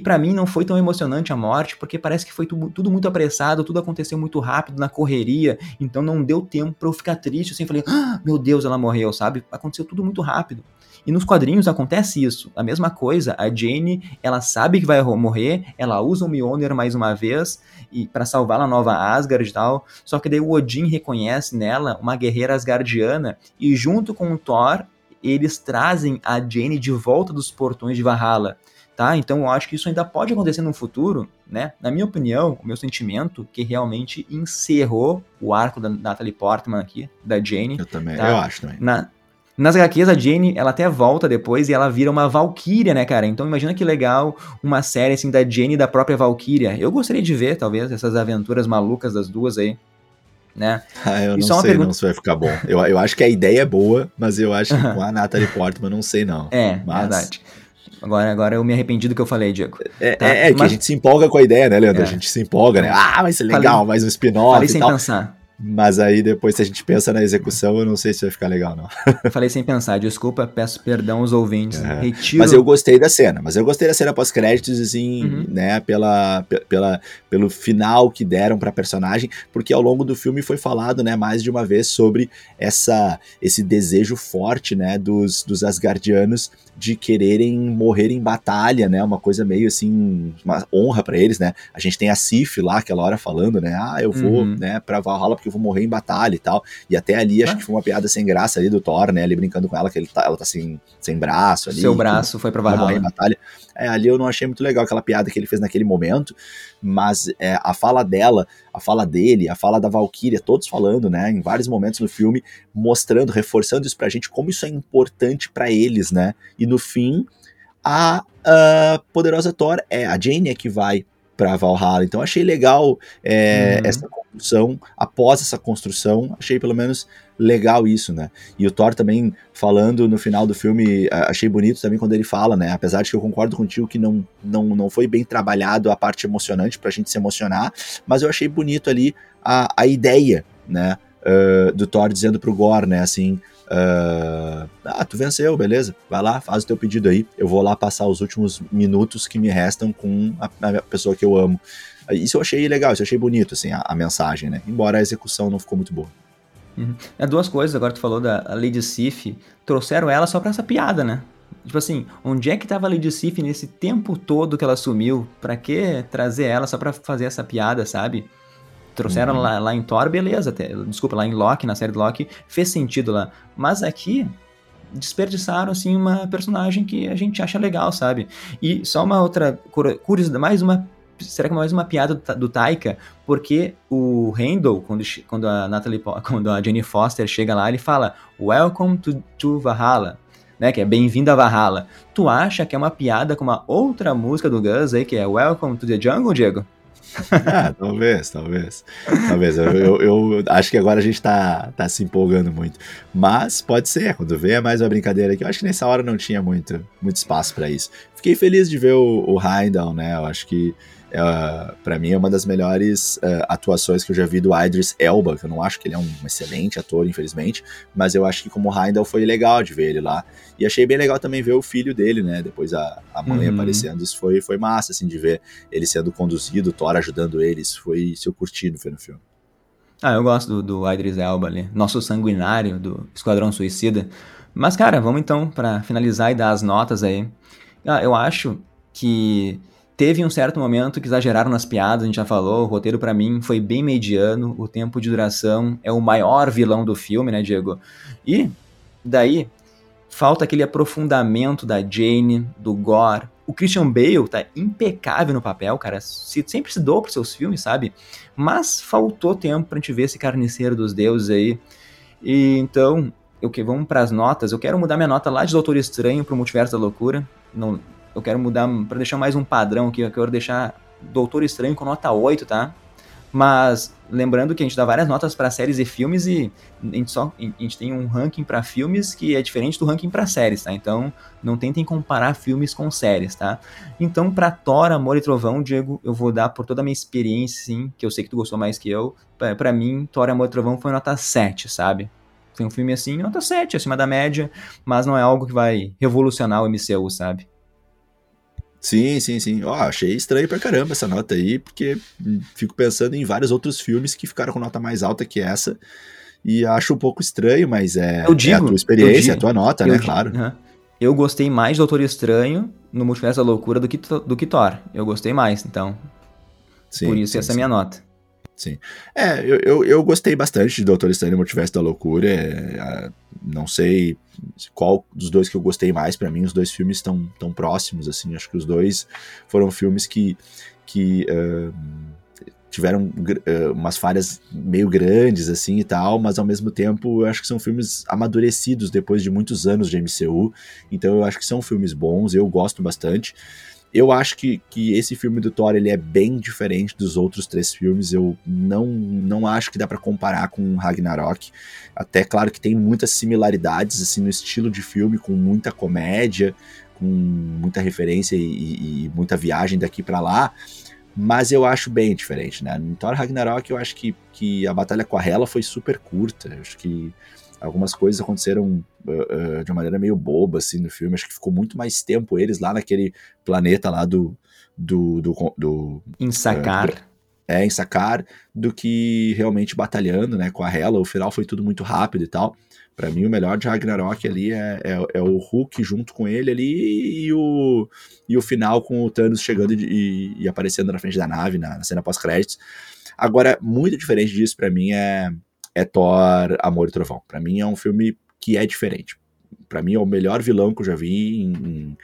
E para mim não foi tão emocionante a morte, porque parece que foi tudo, tudo, muito apressado, tudo aconteceu muito rápido na correria, então não deu tempo para eu ficar triste assim, falei, ah, meu Deus, ela morreu, sabe? Aconteceu tudo muito rápido. E nos quadrinhos acontece isso. A mesma coisa, a Jane, ela sabe que vai morrer, ela usa o Mjolnir mais uma vez e para salvar a nova Asgard e tal. Só que daí o Odin reconhece nela uma guerreira asgardiana e junto com o Thor, eles trazem a Jane de volta dos portões de Valhalla tá? Então eu acho que isso ainda pode acontecer no futuro, né? Na minha opinião, o meu sentimento que realmente encerrou o arco da Natalie Portman aqui, da Jane. Eu também, tá? eu acho também. Na, nas HQs, a Jane, ela até volta depois e ela vira uma Valkyria, né, cara? Então imagina que legal uma série assim da Jane e da própria Valkyria. Eu gostaria de ver, talvez, essas aventuras malucas das duas aí. Né? Ah, eu não sei pergunta... não se vai ficar bom. Eu, eu acho que a ideia é boa, mas eu acho que com a Natalie Portman não sei não. É, mas... verdade. Agora, agora eu me arrependi do que eu falei, Diego. É, tá? é, é que a gente se empolga com a ideia, né, Leandro? É. A gente se empolga, né? Ah, vai ser legal, falei, mais um spin-off. Falei sem tal. pensar. Mas aí depois, se a gente pensa na execução, eu não sei se vai ficar legal, não. Falei sem pensar, desculpa, peço perdão aos ouvintes. É. Retiro... Mas eu gostei da cena, mas eu gostei da cena pós-créditos, assim, uhum. né, pela, pela, pelo final que deram pra personagem, porque ao longo do filme foi falado, né, mais de uma vez sobre essa, esse desejo forte, né, dos, dos Asgardianos de quererem morrer em batalha, né, uma coisa meio assim, uma honra para eles, né. A gente tem a Sif lá, aquela hora falando, né, ah, eu vou, uhum. né, pra Valhalla porque eu vou morrer em batalha e tal. E até ali, acho ah. que foi uma piada sem graça ali do Thor, né? Ali brincando com ela, que ele tá, ela tá sem, sem braço ali. Seu braço foi pra Valhalla. Em batalha. É, ali eu não achei muito legal aquela piada que ele fez naquele momento, mas é, a fala dela, a fala dele, a fala da Valkyria, todos falando, né, em vários momentos no filme, mostrando, reforçando isso pra gente, como isso é importante para eles, né? E no fim, a, a poderosa Thor é a Jane é que vai para Valhalla. Então achei legal é, uhum. essa construção, após essa construção, achei pelo menos legal isso, né? E o Thor também falando no final do filme, achei bonito também quando ele fala, né? Apesar de que eu concordo contigo que não, não, não foi bem trabalhado a parte emocionante pra gente se emocionar, mas eu achei bonito ali a, a ideia, né? Uh, do Thor dizendo pro Gore, né? Assim, Uh, ah, tu venceu, beleza? Vai lá, faz o teu pedido aí. Eu vou lá passar os últimos minutos que me restam com a, a pessoa que eu amo. Isso eu achei legal, isso eu achei bonito, assim, a, a mensagem, né? Embora a execução não ficou muito boa. Uhum. É duas coisas, agora tu falou da Lady Sif, trouxeram ela só pra essa piada, né? Tipo assim, onde é que tava a Lady Sif nesse tempo todo que ela sumiu? Pra que trazer ela só pra fazer essa piada, sabe? Trouxeram uhum. lá, lá em Thor, beleza, até, desculpa, lá em Loki, na série do Loki, fez sentido lá. Mas aqui, desperdiçaram, assim, uma personagem que a gente acha legal, sabe? E só uma outra curiosidade, mais uma será que é mais uma piada do, do Taika? Porque o Randall, quando, quando a Natalie, quando a Jenny Foster chega lá, ele fala Welcome to, to Valhalla, né? Que é bem-vindo a Valhalla. Tu acha que é uma piada com uma outra música do Gus aí, que é Welcome to the Jungle, Diego? ah, talvez, talvez. Talvez. Eu, eu, eu, acho que agora a gente tá, tá se empolgando muito. Mas pode ser, quando vê é mais uma brincadeira aqui. Eu acho que nessa hora não tinha muito, muito espaço para isso. Fiquei feliz de ver o, o Heindel, né? Eu acho que Uh, para mim é uma das melhores uh, atuações que eu já vi do Idris Elba, que eu não acho que ele é um excelente ator, infelizmente, mas eu acho que como Heindel foi legal de ver ele lá. E achei bem legal também ver o filho dele, né? Depois a, a mãe uhum. aparecendo. Isso foi, foi massa, assim, de ver ele sendo conduzido, Thor ajudando ele. Isso foi isso eu curti no filme. Ah, eu gosto do, do Idris Elba ali, nosso sanguinário do Esquadrão Suicida. Mas, cara, vamos então para finalizar e dar as notas aí. Ah, eu acho que Teve um certo momento que exageraram nas piadas, a gente já falou, o roteiro para mim foi bem mediano, o tempo de duração é o maior vilão do filme, né, Diego? E daí falta aquele aprofundamento da Jane, do Gore. O Christian Bale tá impecável no papel, cara, se, sempre se doou pros seus filmes, sabe? Mas faltou tempo pra gente ver esse carniceiro dos deuses aí. E então, o que vamos para as notas. Eu quero mudar minha nota lá de Doutor Estranho pro Multiverso da Loucura. Não, eu quero mudar para deixar mais um padrão aqui, eu quero deixar Doutor Estranho com nota 8, tá? Mas lembrando que a gente dá várias notas para séries e filmes e a gente, só, a gente tem um ranking para filmes que é diferente do ranking para séries, tá? Então não tentem comparar filmes com séries, tá? Então para Thor, Amor e Trovão, Diego, eu vou dar por toda a minha experiência, sim, que eu sei que tu gostou mais que eu. para mim, Thor, Amor e Trovão foi nota 7, sabe? Foi um filme assim, nota 7, acima da média, mas não é algo que vai revolucionar o MCU, sabe? Sim, sim, sim. Ó, achei estranho pra caramba essa nota aí, porque fico pensando em vários outros filmes que ficaram com nota mais alta que essa. E acho um pouco estranho, mas é, digo, é a tua experiência, é a tua nota, né? Digo, claro. Uh -huh. Eu gostei mais de Doutor Estranho no Multiverso da Loucura do que, do que Thor. Eu gostei mais, então. Sim, por isso sim, essa é a minha nota. Sim. É, eu, eu, eu, gostei bastante de Doutor Estranho Multiverso da Loucura. É, não sei qual dos dois que eu gostei mais. para mim, os dois filmes estão tão próximos, assim. Acho que os dois foram filmes que, que uh, tiveram uh, umas falhas meio grandes, assim, e tal. Mas, ao mesmo tempo, eu acho que são filmes amadurecidos depois de muitos anos de MCU. Então, eu acho que são filmes bons. Eu gosto bastante. Eu acho que, que esse filme do Thor ele é bem diferente dos outros três filmes. Eu não, não acho que dá para comparar com Ragnarok. Até claro que tem muitas similaridades assim no estilo de filme, com muita comédia, com muita referência e, e muita viagem daqui para lá, mas eu acho bem diferente, né? No Thor Ragnarok eu acho que, que a batalha com a Hela foi super curta, eu acho que algumas coisas aconteceram uh, uh, de uma maneira meio boba, assim, no filme, acho que ficou muito mais tempo eles lá naquele planeta lá do... do, do, do em Sakar. Uh, é, em Sakar, do que realmente batalhando, né, com a Hela, o final foi tudo muito rápido e tal. Para mim, o melhor de Ragnarok ali é, é, é, o Hulk junto com ele ali e o, e o final com o Thanos chegando e, e aparecendo na frente da nave, na, na cena pós-créditos. Agora, muito diferente disso para mim é, é Thor Amor e Trovão. Para mim é um filme que é diferente. Para mim é o melhor vilão que eu já vi em,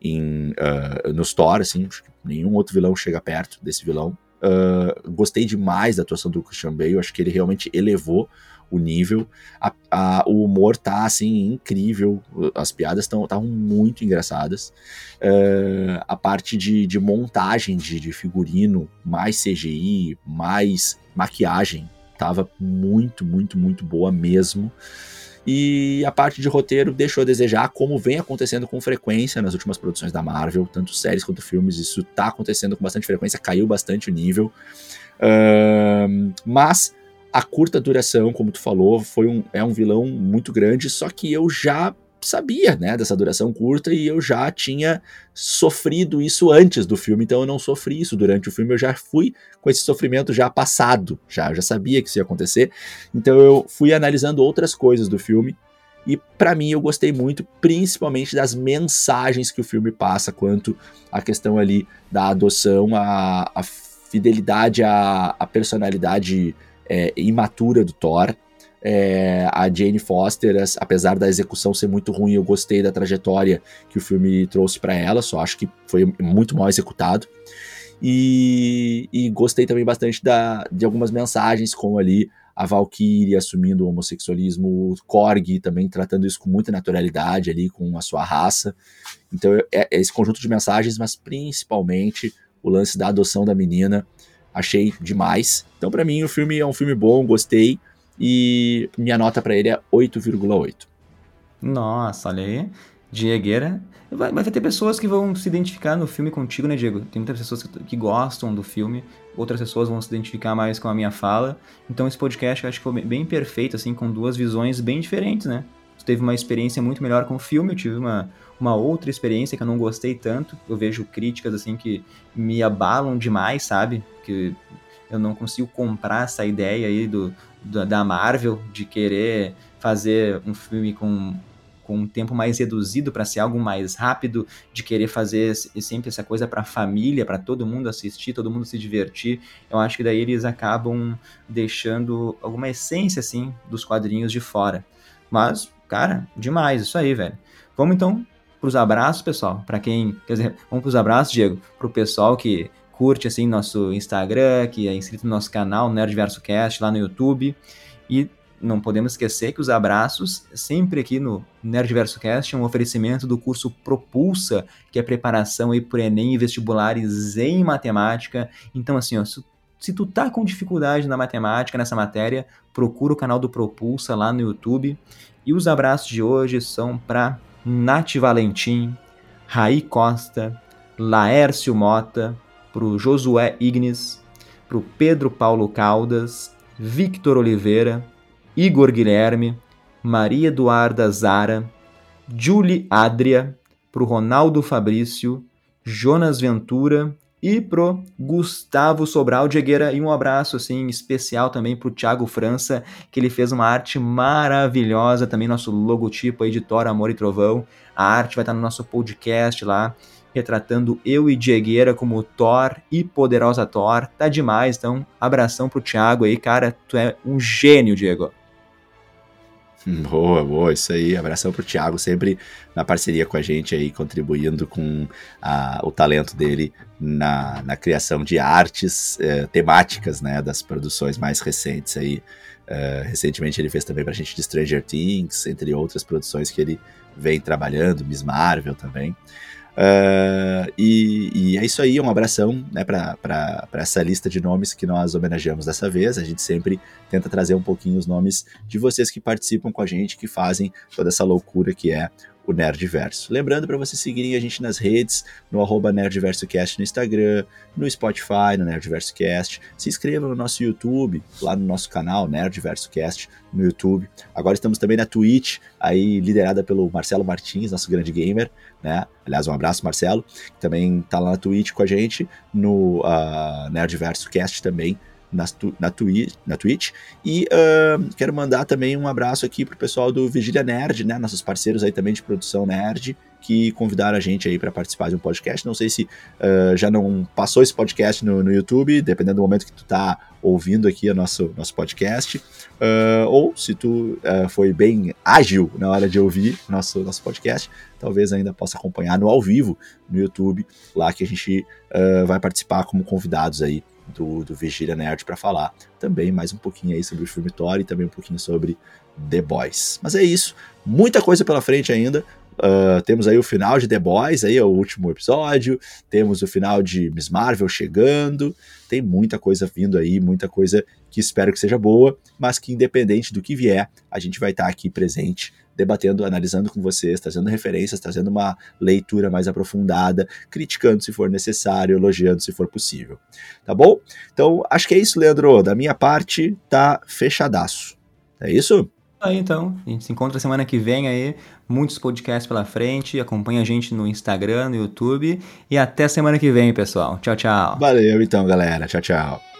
em, uh, nos Thor, assim, nenhum outro vilão chega perto desse vilão. Uh, gostei demais da atuação do Christian Bale, acho que ele realmente elevou o nível. A, a, o humor tá, assim, incrível. As piadas estavam muito engraçadas. Uh, a parte de, de montagem de, de, figurino, mais CGI, mais maquiagem, tava muito, muito, muito boa mesmo. E a parte de roteiro deixou a desejar, como vem acontecendo com frequência nas últimas produções da Marvel, tanto séries quanto filmes, isso tá acontecendo com bastante frequência, caiu bastante o nível. Mas a curta duração, como tu falou, foi um, é um vilão muito grande, só que eu já sabia, né, dessa duração curta e eu já tinha sofrido isso antes do filme, então eu não sofri isso durante o filme, eu já fui com esse sofrimento já passado, já, já sabia que isso ia acontecer, então eu fui analisando outras coisas do filme e para mim eu gostei muito, principalmente das mensagens que o filme passa quanto à questão ali da adoção, a, a fidelidade à, à personalidade é, imatura do Thor. É, a Jane Foster, apesar da execução ser muito ruim, eu gostei da trajetória que o filme trouxe para ela, só acho que foi muito mal executado. E, e gostei também bastante da, de algumas mensagens, como ali a Valkyrie assumindo o homossexualismo, o Korg também tratando isso com muita naturalidade ali, com a sua raça. Então é, é esse conjunto de mensagens, mas principalmente o lance da adoção da menina achei demais. Então, para mim, o filme é um filme bom, gostei. E minha nota para ele é 8,8. Nossa, olha aí. Diegueira. Vai, vai ter pessoas que vão se identificar no filme contigo, né, Diego? Tem muitas pessoas que, que, gostam do filme, outras pessoas vão se identificar mais com a minha fala. Então esse podcast eu acho que foi bem perfeito, assim, com duas visões bem diferentes, né? Tu teve uma experiência muito melhor com o filme, eu tive uma, uma outra experiência que eu não gostei tanto. Eu vejo críticas assim que me abalam demais, sabe? Que eu não consigo comprar essa ideia aí do, do da Marvel de querer fazer um filme com com um tempo mais reduzido para ser algo mais rápido, de querer fazer sempre essa coisa para a família, para todo mundo assistir, todo mundo se divertir. Eu acho que daí eles acabam deixando alguma essência assim dos quadrinhos de fora. Mas, cara, demais isso aí, velho. Vamos então pros abraços, pessoal. Para quem, quer dizer, vamos pros abraços, Diego, pro pessoal que curte assim nosso Instagram, que é inscrito no nosso canal Nerdverso Cast lá no YouTube. E não podemos esquecer que os abraços, sempre aqui no Nerdverso Cast, é um oferecimento do curso Propulsa, que é preparação aí por ENEM e vestibulares em matemática. Então, assim, ó, se tu tá com dificuldade na matemática, nessa matéria, procura o canal do Propulsa lá no YouTube. E os abraços de hoje são para Nath Valentim, Raí Costa, Laércio Mota, para o Josué Ignis, para o Pedro Paulo Caldas, Victor Oliveira, Igor Guilherme, Maria Eduarda Zara, Julie Adria, para o Ronaldo Fabrício, Jonas Ventura e pro Gustavo Sobral Diegueira. E um abraço assim especial também pro Thiago França, que ele fez uma arte maravilhosa, também nosso logotipo aí de Thor, Amor e Trovão. A arte vai estar no nosso podcast lá, retratando eu e Diegueira como Thor e Poderosa Thor. Tá demais, então abração pro Thiago aí, cara, tu é um gênio, Diego. Boa, boa, isso aí. Abração pro Thiago, sempre na parceria com a gente aí, contribuindo com a, o talento dele na, na criação de artes eh, temáticas, né, das produções mais recentes aí. Uh, recentemente ele fez também pra gente de Stranger Things, entre outras produções que ele vem trabalhando, Miss Marvel também. Uh, e, e, é isso aí, um abração né, para essa lista de nomes que nós homenageamos dessa vez. A gente sempre tenta trazer um pouquinho os nomes de vocês que participam com a gente, que fazem toda essa loucura que é o Nerdverso. Lembrando para vocês seguirem a gente nas redes, no arroba NerdversoCast no Instagram, no Spotify, no NerdversoCast. Se inscrevam no nosso YouTube, lá no nosso canal, NerdversoCast, no YouTube. Agora estamos também na Twitch, aí liderada pelo Marcelo Martins, nosso grande gamer, né? Aliás, um abraço, Marcelo, que também está lá na Twitch com a gente, no uh, NerdversoCast também, na, na, twi na Twitch. E uh, quero mandar também um abraço aqui pro pessoal do Vigília Nerd, né? Nossos parceiros aí também de produção nerd, que convidaram a gente aí para participar de um podcast. Não sei se uh, já não passou esse podcast no, no YouTube, dependendo do momento que tu tá ouvindo aqui o nosso, nosso podcast, uh, ou se tu uh, foi bem ágil na hora de ouvir nosso, nosso podcast, talvez ainda possa acompanhar no ao vivo no YouTube, lá que a gente vai participar como convidados aí do, do Vigília Nerd para falar também mais um pouquinho aí sobre o filme Thor e também um pouquinho sobre The Boys. Mas é isso, muita coisa pela frente ainda. Uh, temos aí o final de The Boys, aí é o último episódio. Temos o final de Miss Marvel chegando. Tem muita coisa vindo aí, muita coisa que espero que seja boa, mas que independente do que vier, a gente vai estar aqui presente debatendo, analisando com vocês, trazendo referências, trazendo uma leitura mais aprofundada, criticando se for necessário, elogiando se for possível. Tá bom? Então, acho que é isso, Leandro. Da minha parte, tá fechadaço. É isso? Aí então, a gente se encontra semana que vem aí, muitos podcasts pela frente, acompanha a gente no Instagram, no YouTube e até semana que vem, pessoal. Tchau, tchau. Valeu então, galera. Tchau, tchau.